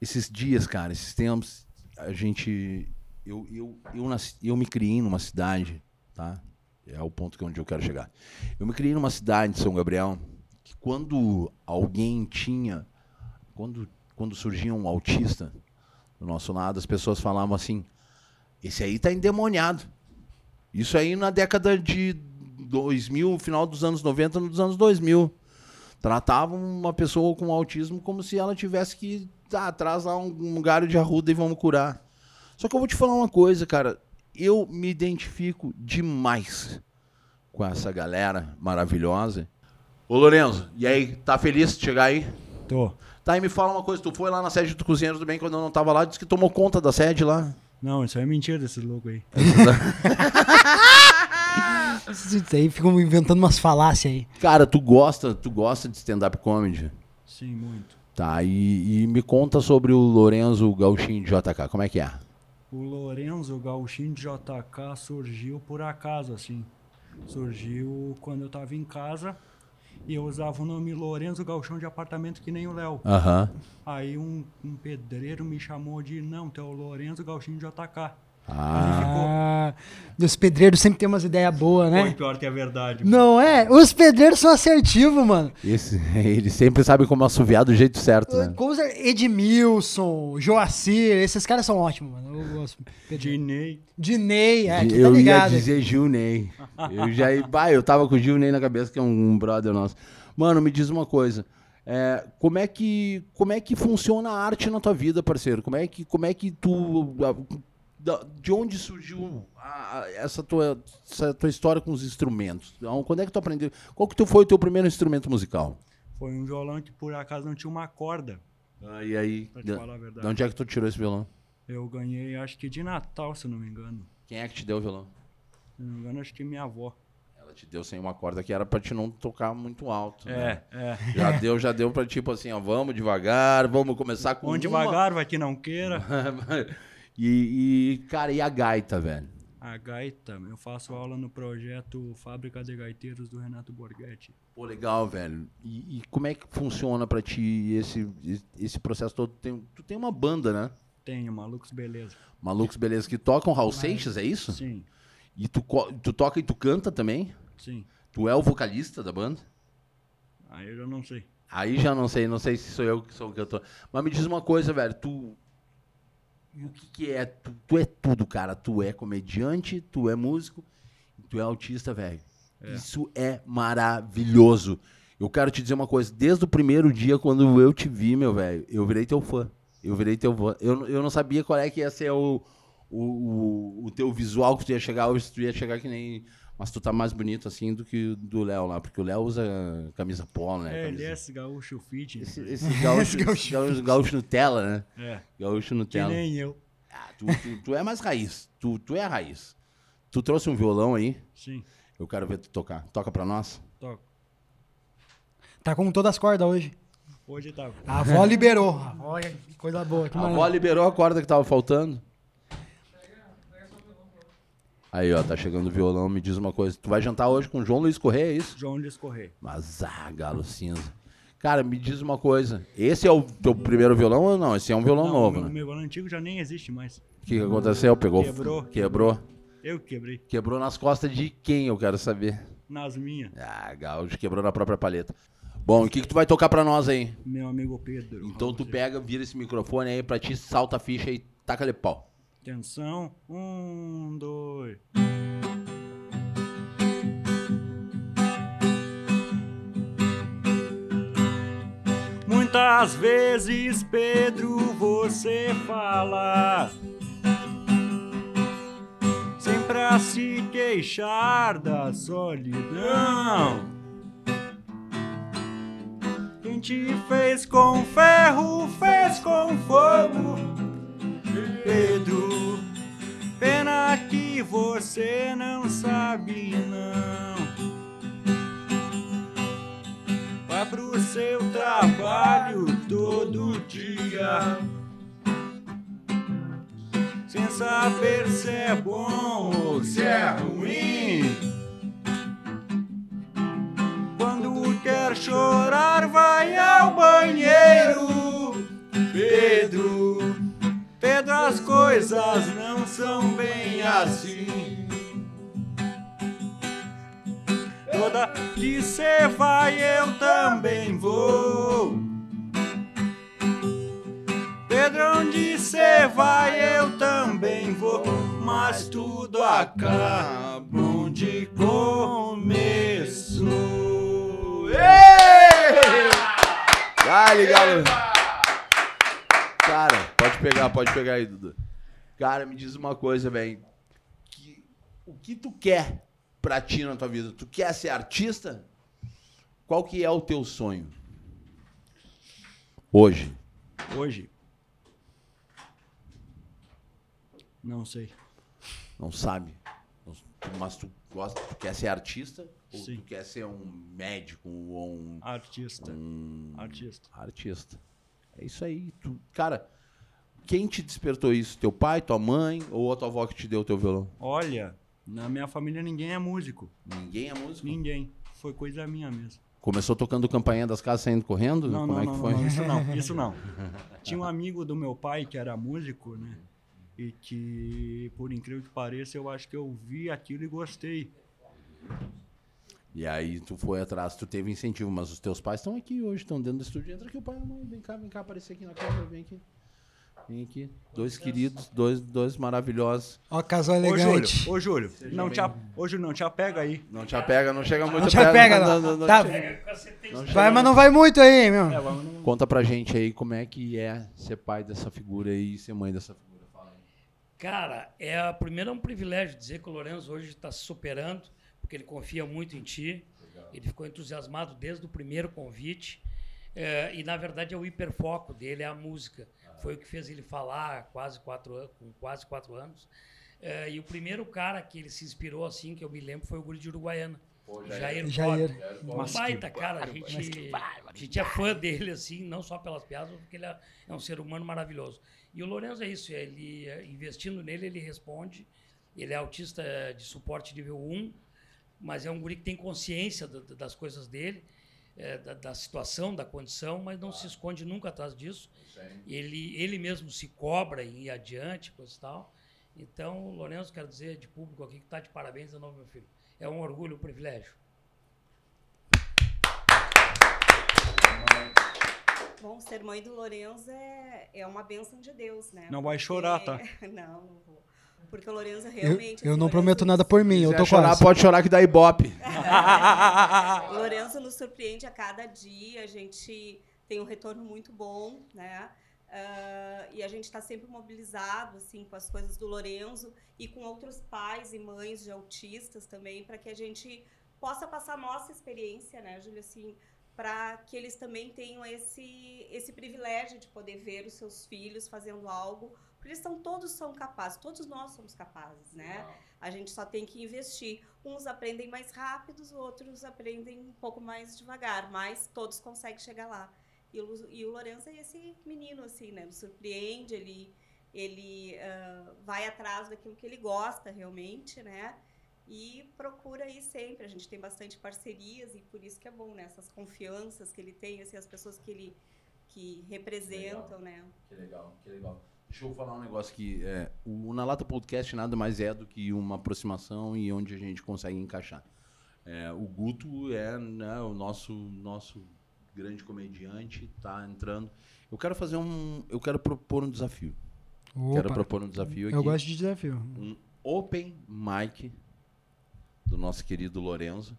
esses dias, cara, esses tempos, a gente. Eu, eu, eu, nasci, eu me criei numa cidade, tá? É o ponto que onde eu quero chegar. Eu me criei numa cidade de São Gabriel que quando alguém tinha. Quando, quando surgia um autista do nosso lado, as pessoas falavam assim: esse aí tá endemoniado. Isso aí na década de 2000, final dos anos 90, nos anos 2000 tratavam uma pessoa com autismo como se ela tivesse que ah, atrás lá um, um galho de arruda e vamos curar. Só que eu vou te falar uma coisa, cara. Eu me identifico demais com essa galera maravilhosa. Ô, Lorenzo, e aí, tá feliz de chegar aí? Tô. Tá, e me fala uma coisa, tu foi lá na sede do Cozinheiro do Bem quando eu não tava lá, disse que tomou conta da sede lá. Não, isso aí é mentira desses loucos aí. Isso aí ficam inventando umas falácias aí. Cara, tu gosta, tu gosta de stand-up comedy? Sim, muito. Tá, e, e me conta sobre o Lorenzo Gauchinho de JK, como é que é? O Lorenzo Gauchinho de JK surgiu por acaso, assim. Surgiu quando eu tava em casa e eu usava o nome Lorenzo Galchão de apartamento que nem o Léo. Aham. Aí um, um pedreiro me chamou de, não, tu é o Lorenzo Gauchinho de JK. Ah, os pedreiros sempre tem umas ideias boas, Foi né? pior que é verdade. Não é? Os pedreiros são assertivos, mano. Esse, ele sempre sabe como assoviar do jeito certo, né? Edmilson, Joacir, esses caras são ótimos, mano. Eu gosto. Dinei. Dinei, é, tá eu ia ligado. dizer Gil Ney. Eu já bah, eu tava com o Gil Ney na cabeça, que é um brother nosso. Mano, me diz uma coisa. é, como é que como é que funciona a arte na tua vida, parceiro? Como é que como é que tu a- de onde surgiu a- a- essa tua essa tua história com os instrumentos? Então, Quando é que tu aprendeu? Qual que tu foi o teu primeiro instrumento musical? Foi um violão que por acaso não tinha uma corda. Ah, e aí, Pra te de, falar a verdade. de onde é que tu tirou esse violão? Eu ganhei, acho que de Natal, se não me engano. Quem é que te deu o violão? Se não me engano, acho que minha avó. Ela te deu sem uma corda que era pra te não tocar muito alto. né? É, é. Já deu, já deu pra tipo assim, ó, vamos devagar, vamos começar com Vamos uma. devagar, vai que não queira. e, e, cara, e a gaita, velho? A gaita, eu faço aula no projeto Fábrica de Gaiteiros do Renato Borghetti. Pô, legal, velho. E, e como é que funciona pra ti esse, esse processo todo? Tem- tu tem uma banda, né? Tenho, Malucos Beleza. Malucos Beleza, que tocam Raul Seixas, é isso? Sim, E tu, tu toca e tu canta também? sim. Tu é o vocalista da banda? Aí eu já não sei. Aí já não sei, não sei se sou eu que sou o cantor. Mas me diz uma coisa, velho, tu. E o que, que é? Tu, tu é tudo, cara. Tu é comediante, tu é músico, tu é autista, velho. Isso é maravilhoso. Eu quero te dizer uma coisa, desde o primeiro dia, quando eu te vi, meu velho, eu virei teu fã. Eu virei teu fã. Eu, eu não sabia qual é que ia ser o, o, o, o teu visual que tu ia chegar hoje, se tu ia chegar que nem. Mas tu tá mais bonito assim do que o do Léo lá, porque o Léo usa camisa polo, né? É, ele camisa- é esse gaúcho fit. esse, esse gaúcho, esse gaúcho, gaúcho Nutella, né? É, Gaúcho que Nutella. nem eu. Ah, tu, tu, tu é mais raiz. Tu, tu é a raiz. Tu trouxe um violão aí. Sim, Eu quero ver tu tocar. Toca pra nós. toco. Tá com todas as cordas hoje. Hoje tá. A avó liberou. A avó, que coisa boa. Que A avó liberou a corda que tava faltando. Aí, ó, tá chegando o violão. Me diz uma coisa. Tu vai jantar hoje com o João Luiz Correia, é isso? João Luiz Correia. Mas, ah, galo cinza. Cara, me diz uma coisa. Esse é o teu primeiro violão ou não? Esse é um violão Não, novo, meu, né? meu violão antigo já nem existe mais. O que, que aconteceu? Pegou? Quebrou. Quebrou. Eu que quebrei. Quebrou nas costas de quem, eu quero saber. Nas minhas. Ah, Gaúcho quebrou na própria paleta. Bom, o que, que tu vai tocar pra nós aí? Meu amigo Pedro. Então tu pega, vira esse microfone aí pra ti, salta a ficha e taca-lhe pau. Atenção. Um, dois. Muitas vezes, Pedro, você fala sem pra se queixar da solidão. Quem te fez com ferro, fez com fogo. Pedro, pena que você não sabe não. Vai pro seu trabalho todo dia, sem saber se é bom ou se é ruim. Quando quer chorar, vai ao banheiro, Pedro. Pedro, as coisas não são bem assim. Toda que cê vai, eu também vou. Pedro, onde cê vai, eu também vou. Mas tudo acaba onde começou. Ei! Dale, galo. Pode pegar, pode pegar aí, Dudu. Cara, me diz uma coisa, velho. O que tu quer pra ti na tua vida? Tu quer ser artista? Qual que é o teu sonho? Hoje. Hoje. Não sei. Não sabe? Mas tu gosta, tu quer ser artista ou Sim. tu quer ser um médico ou um, Artista. um Artista. artista? É isso aí. Tu, cara, quem te despertou isso? Teu pai, tua mãe ou a tua avó que te deu o teu violão? Olha, na minha família ninguém é músico. Ninguém é músico? Ninguém. Foi coisa minha mesmo. Começou tocando campainha das casas saindo correndo? Não, Como não, é não, que foi? não, isso não, isso não. Tinha um amigo do meu pai que era músico, né? E que, por incrível que pareça, eu acho que eu vi aquilo e gostei. E aí tu foi atrás, tu teve incentivo, mas os teus pais estão aqui hoje, estão dentro do estúdio. Entra aqui o pai, não, vem cá, vem cá, aparecer aqui na câmera, vem aqui. Vem aqui. Dois queridos, dois, dois maravilhosos. Ó, casal Ô, Júlio, elegante. ô, Júlio, não te, a- ô, Júlio, não te apega aí. Não te apega, não chega muito Não te apega, não. Tá, vai, mas não vai muito aí, meu. É, Conta pra gente aí como é que é ser pai dessa figura aí e ser mãe dessa figura. Fala aí. Cara, é, primeiro é um privilégio dizer que o Lourenço hoje está se superando, porque ele confia muito em ti. Ele ficou entusiasmado desde o primeiro convite. É, e, na verdade, é o hiperfoco dele, é a música. Foi o que fez ele falar quase quatro, com quase quatro anos. É, e o primeiro cara que ele se inspirou, assim, que eu me lembro, foi o guri de Uruguaiana. Jair. Jair. Um baita, cara. A gente, a gente é fã dele, assim, não só pelas piadas, mas porque ele é, é um ser humano maravilhoso. E o Lourenço é isso, ele investindo nele, ele responde. Ele é autista de suporte nível 1, mas é um guri que tem consciência da- das coisas dele, eh, da, da situação, da condição, mas não se esconde nunca atrás disso. Ele, ele mesmo se cobra em ir adiante, coisa e tal. Então, Lourenço, quero dizer de público aqui que está de parabéns de novo, meu filho. É um orgulho, um privilégio. Bom, ser mãe do Lourenço é, é uma bênção de Deus, né? Não vai chorar, tá? Não, não vou. Porque o Lourenço Eu, realmente... eu assim, não prometo nada por mim, eu tô quiser chorar, pode chorar que dá ibope. O Lourenço nos surpreende a cada dia, a gente tem um retorno muito bom, né? Ah, e a gente está sempre mobilizado assim com as coisas do Lourenço e com outros pais e mães de autistas também para que a gente possa passar a nossa experiência, né, Júlia, assim, para que eles também tenham esse esse privilégio de poder ver os seus filhos fazendo algo, porque eles são todos são capazes, todos nós somos capazes, né? A gente só tem que investir. Uns aprendem mais rápidos, outros aprendem um pouco mais devagar, mas todos conseguem chegar lá. E o, e o Lourenço é esse menino, assim, né? Ele surpreende, ele, ele ah, vai atrás daquilo que ele gosta realmente, né? E procura ir sempre. A gente tem bastante parcerias e por isso que é bom, né? Essas confianças que ele tem, assim, as pessoas que ele que representam, né? Que legal, que legal. Deixa eu falar um negócio que é, o Na Lata Podcast nada mais é do que uma aproximação e onde a gente consegue encaixar. É, o Guto é né, o nosso nosso grande comediante, tá entrando. Eu quero fazer um, eu quero propor um desafio. Quero Opa, propor um desafio aqui. eu gosto de desafio. um open mic do nosso querido Lorenzo,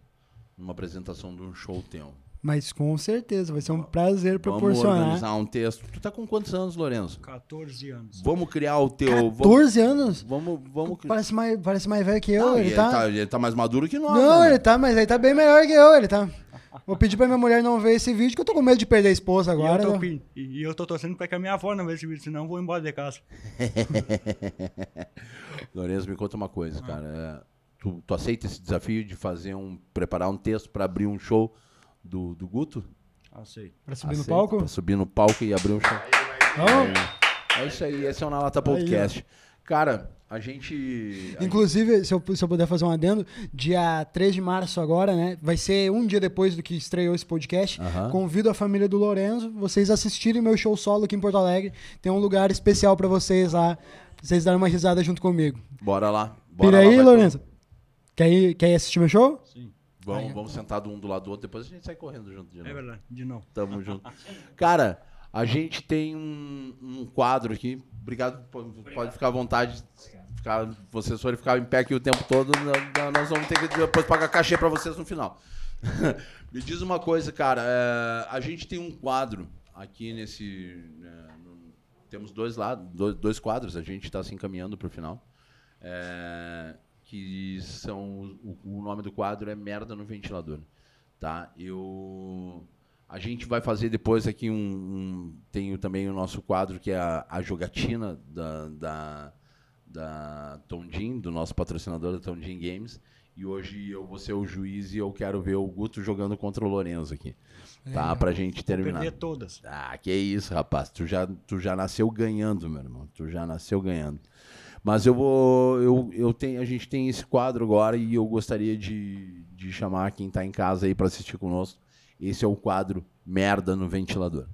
numa apresentação de um show teu. Mas com certeza, vai ser um prazer Vamos proporcionar. organizar um texto. Tu tá com quantos anos, Lorenzo? 14 anos. Vamos criar o teu. vamos- 14 anos? Vamos, vamos criar. Parece mais, parece mais velho que eu, Não, ele, e tá... ele tá mais maduro que nós. Não, né, ele tá, mas ele tá bem melhor que eu, ele tá... Vou pedir pra minha mulher não ver esse vídeo, que eu tô com medo de perder a esposa agora. e, eu tô, né? e eu tô torcendo pra que a minha avó não veja esse vídeo, senão eu vou embora de casa. Lorenzo, me conta uma coisa, cara. É, tu, tu aceita esse desafio de fazer um. preparar um texto pra abrir um show do, do Guto? Aceito. Pra subir no palco? Pra subir no palco e abrir um show. É isso aí, esse é o Na Lata Podcast. Cara, a gente. a Inclusive, se eu, se eu puder fazer um adendo, dia 3 de março agora, né? Vai ser um dia depois do que estreou esse podcast. Convido a família do Lorenzo, vocês assistirem meu show solo aqui em Porto Alegre. Tem um lugar especial pra vocês lá, vocês darem uma risada junto comigo. Bora lá. Bora Pira lá, aí, Lorenzo. Quer ir, quer ir assistir meu show? Sim. Vamos, vamos sentar um do lado do outro, depois a gente sai correndo junto de É novo. verdade, de novo. Tamo junto. Cara, a gente tem um, um quadro aqui. Obrigado, po- pode ficar à vontade. Ficar, vocês forem ficar em pé aqui o tempo todo, nó- nó- nós vamos ter que depois pagar cachê pra vocês no final. Me diz uma coisa, cara. é, a gente tem um quadro aqui nesse. é, no- temos dois lados, dois, dois quadros, a gente está se encaminhando pro final. É, que são. O, o nome do quadro é Merda no Ventilador. Tá? Eu. A gente vai fazer depois aqui um. um tem também o nosso quadro que é a, a jogatina da, da, da Tondin, do nosso patrocinador da Tondin Games. E hoje eu vou ser o juiz e eu quero ver o Guto jogando contra o Lorenzo aqui. Tá? Pra gente terminar. Perder todas. Ah, que isso, rapaz. Tu já, tu já nasceu ganhando, meu irmão. Tu já nasceu ganhando. Mas eu vou. Eu, eu tenho, a gente tem esse quadro agora e eu gostaria de, de chamar quem tá em casa aí pra assistir conosco. Esse é o quadro Merda no Ventilador.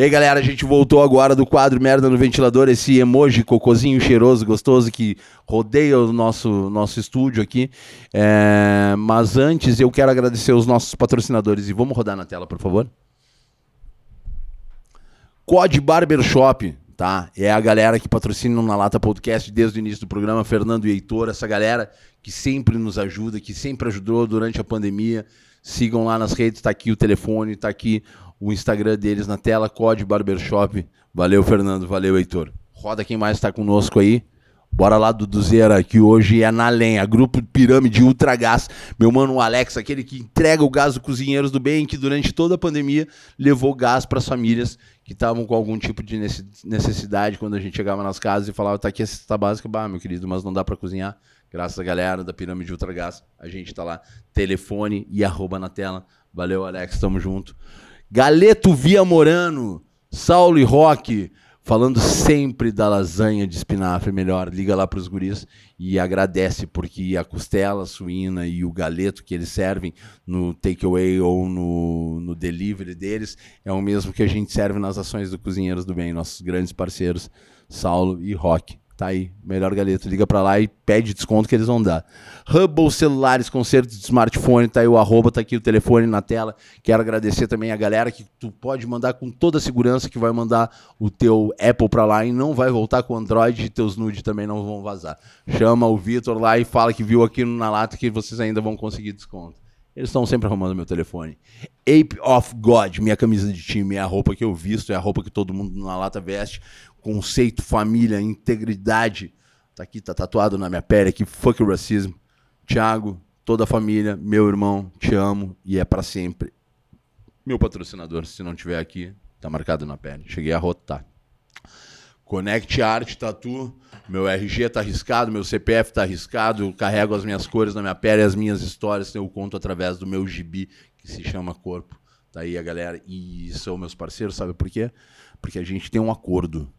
E aí, galera, a gente voltou agora do quadro Merda no Ventilador, esse emoji cocôzinho cheiroso, gostoso que rodeia o nosso, nosso estúdio aqui. É, mas antes, eu quero agradecer os nossos patrocinadores e vamos rodar na tela, por favor. Code Barbershop, tá? É a galera que patrocina o Na Lata Podcast desde o início do programa, Fernando e Heitor, essa galera que sempre nos ajuda, que sempre ajudou durante a pandemia. Sigam lá nas redes, tá aqui o telefone, tá aqui o Instagram deles na tela, Code Barbershop. Valeu, Fernando, valeu, Heitor. Roda quem mais está conosco aí. Bora lá do Duzeira, que hoje é na lenha, grupo Pirâmide Ultra Gás. Meu mano Alex, aquele que entrega o gás do Cozinheiros do Bem, que durante toda a pandemia levou gás para as famílias que estavam com algum tipo de necessidade quando a gente chegava nas casas e falava, tá aqui a cesta básica, bah, meu querido, mas não dá para cozinhar. Graças à galera da Pirâmide Ultra Gás, a gente tá lá. Telefone e arroba na tela. Valeu, Alex, tamo junto. Galeto Via Morano, Saulo e Roque, falando sempre da lasanha de espinafre melhor. Liga lá para os guris e agradece, porque a costela suína e o galeto que eles servem no takeaway ou no, no delivery deles é o mesmo que a gente serve nas ações do Cozinheiros do Bem, nossos grandes parceiros, Saulo e Roque. Tá aí, melhor galeto. Liga pra lá e pede desconto que eles vão dar. Hubble Celulares, conserto de smartphone, tá aí o arroba, tá aqui o telefone na tela. Quero agradecer também a galera que tu pode mandar com toda a segurança que vai mandar o teu Apple pra lá e não vai voltar com Android e teus nudes também não vão vazar. Chama o Vitor lá e fala que viu aqui na lata que vocês ainda vão conseguir desconto. Eles estão sempre arrumando meu telefone. Ape of God, minha camisa de time, é a roupa que eu visto, é a roupa que todo mundo na lata veste conceito, família, integridade. Tá aqui, tá tatuado na minha pele aqui, fuck racismo. Thiago, toda a família, meu irmão, te amo e é para sempre. Meu patrocinador, se não tiver aqui, tá marcado na pele. Cheguei a rotar. Connect Art Tatu, meu RG tá arriscado, meu CPF tá arriscado, eu carrego as minhas cores na minha pele, as minhas histórias eu conto através do meu gibi, que se chama Corpo. Tá aí a galera, e são meus parceiros, sabe por quê? Porque a gente tem um acordo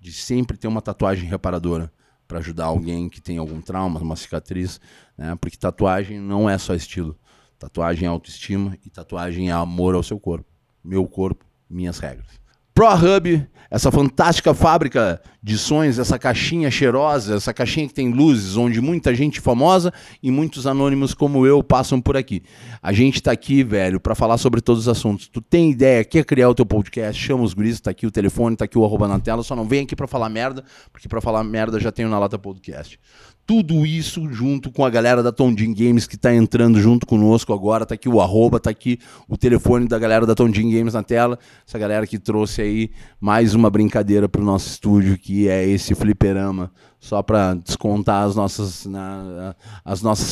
de sempre ter uma tatuagem reparadora para ajudar alguém que tem algum trauma, uma cicatriz, né? Porque tatuagem não é só estilo. Tatuagem é autoestima e tatuagem é amor ao seu corpo. Meu corpo, minhas regras. ProHub, essa fantástica fábrica de sonhos, essa caixinha cheirosa, essa caixinha que tem luzes, onde muita gente famosa e muitos anônimos como eu passam por aqui. A gente está aqui, velho, para falar sobre todos os assuntos. Tu tem ideia, quer criar o teu podcast, chama os guris, tá aqui o telefone, tá aqui o arroba na tela, só não vem aqui para falar merda, porque para falar merda já tenho na Lata Podcast tudo isso junto com a galera da Tondin Games que está entrando junto conosco agora. Tá aqui o arroba, tá aqui o telefone da galera da Tondin Games na tela. Essa galera que trouxe aí mais uma brincadeira para o nosso estúdio, que é esse fliperama, só para descontar as nossas, na, as nossas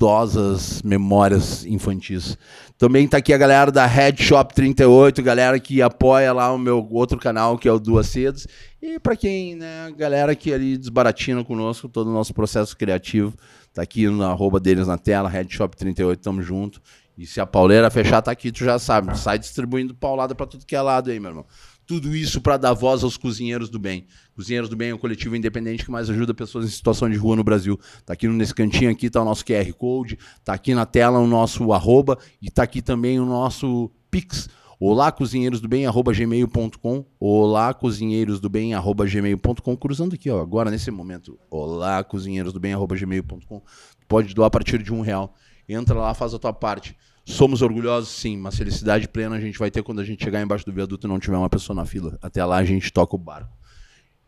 saudosas memórias infantis. Também tá aqui a galera da Headshop 38, galera que apoia lá o meu outro canal, que é o Duas Cedas. E para quem, né, galera que ali desbaratina conosco todo o nosso processo criativo, tá aqui no arroba deles na tela, Headshop38, tamo junto. E se a pauleira fechar, tá aqui, tu já sabe, sai distribuindo paulada para tudo que é lado aí, meu irmão. Tudo isso para dar voz aos cozinheiros do bem. Cozinheiros do Bem é um coletivo independente que mais ajuda pessoas em situação de rua no Brasil. Tá aqui nesse cantinho aqui tá o nosso QR Code, tá aqui na tela o nosso arroba e tá aqui também o nosso Pix, Olá, cozinheiros do bem, arroba gmail.com. Olá, cozinheiros do bem, arroba gmail.com. Cruzando aqui, ó, agora nesse momento. Olá, cozinheiros do bem, arroba gmail.com. Pode doar a partir de um real. Entra lá, faz a tua parte. Somos orgulhosos, sim, mas felicidade plena a gente vai ter quando a gente chegar embaixo do viaduto e não tiver uma pessoa na fila. Até lá a gente toca o barco.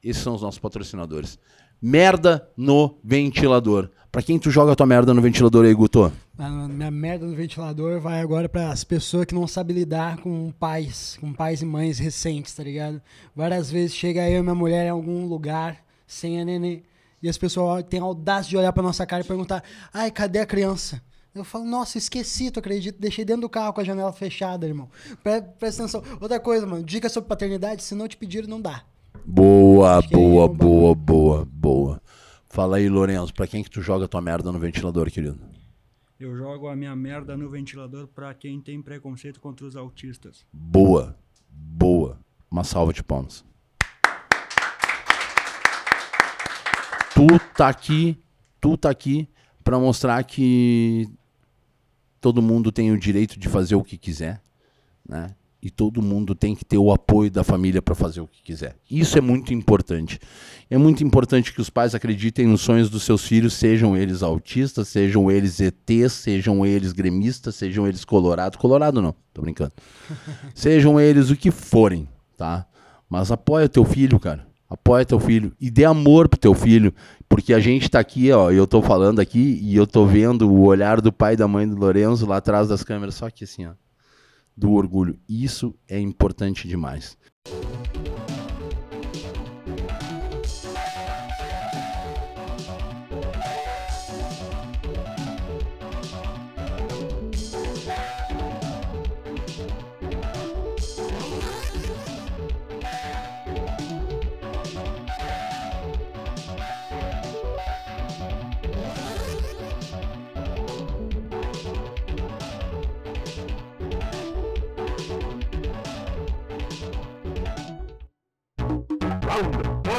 Esses são os nossos patrocinadores. Merda no ventilador. Pra quem tu joga tua merda no ventilador aí, Guto? A minha merda no ventilador vai agora para as pessoas que não sabem lidar com pais, com pais e mães recentes, tá ligado? Várias vezes chega eu e minha mulher em algum lugar sem a neném e as pessoas têm a audácia de olhar para nossa cara e perguntar: "Ai, cadê a criança?" Eu falo, nossa, esqueci, tu acredita? Deixei dentro do carro com a janela fechada, irmão. Pre presta atenção. Outra coisa, mano, dica sobre paternidade, se não te pediram, não dá. Boa, é boa, um boa, boa, boa. Fala aí, Lourenço, pra quem que tu joga tua merda no ventilador, querido? Eu jogo a minha merda no ventilador pra quem tem preconceito contra os autistas. Boa, boa. Uma salva de palmas. Tu tá aqui, tu tá aqui pra mostrar que todo mundo tem o direito de fazer o que quiser, né? E todo mundo tem que ter o apoio da família para fazer o que quiser. Isso é muito importante. É muito importante que os pais acreditem nos sonhos dos seus filhos, sejam eles autistas, sejam eles ETs, sejam eles gremistas, sejam eles colorados. Colorado não, tô brincando. sejam eles o que forem, tá? Mas apoia teu filho, cara. Apoia teu filho e dê amor pro teu filho, porque a gente tá aqui, ó, eu tô falando aqui e eu tô vendo o olhar do pai e da mãe do Lorenzo lá atrás das câmeras, só que assim, ó, do orgulho. Isso é importante demais.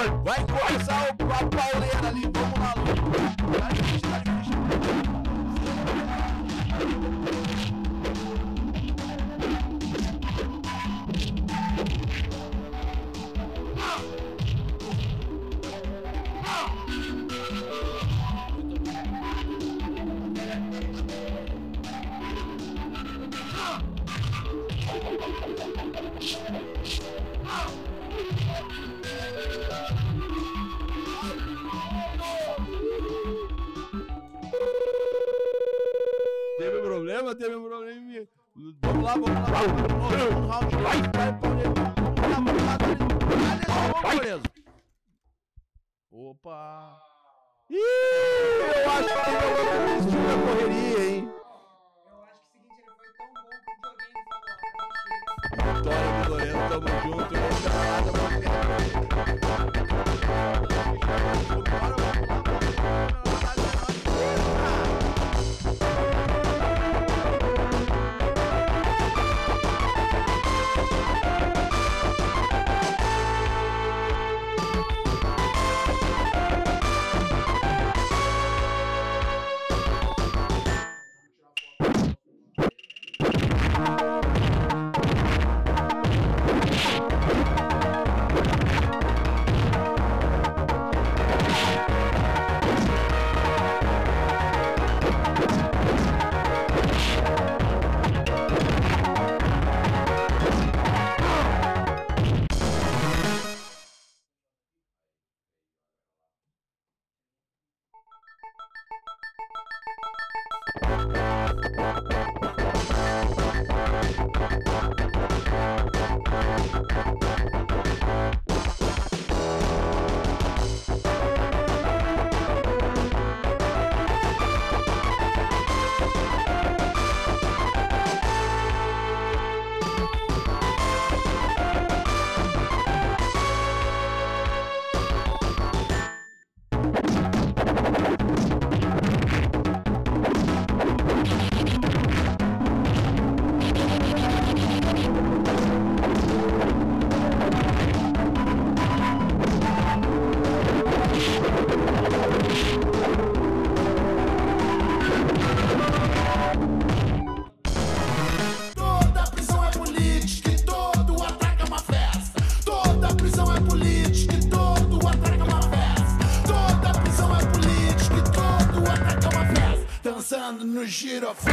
Vai começar Dançando no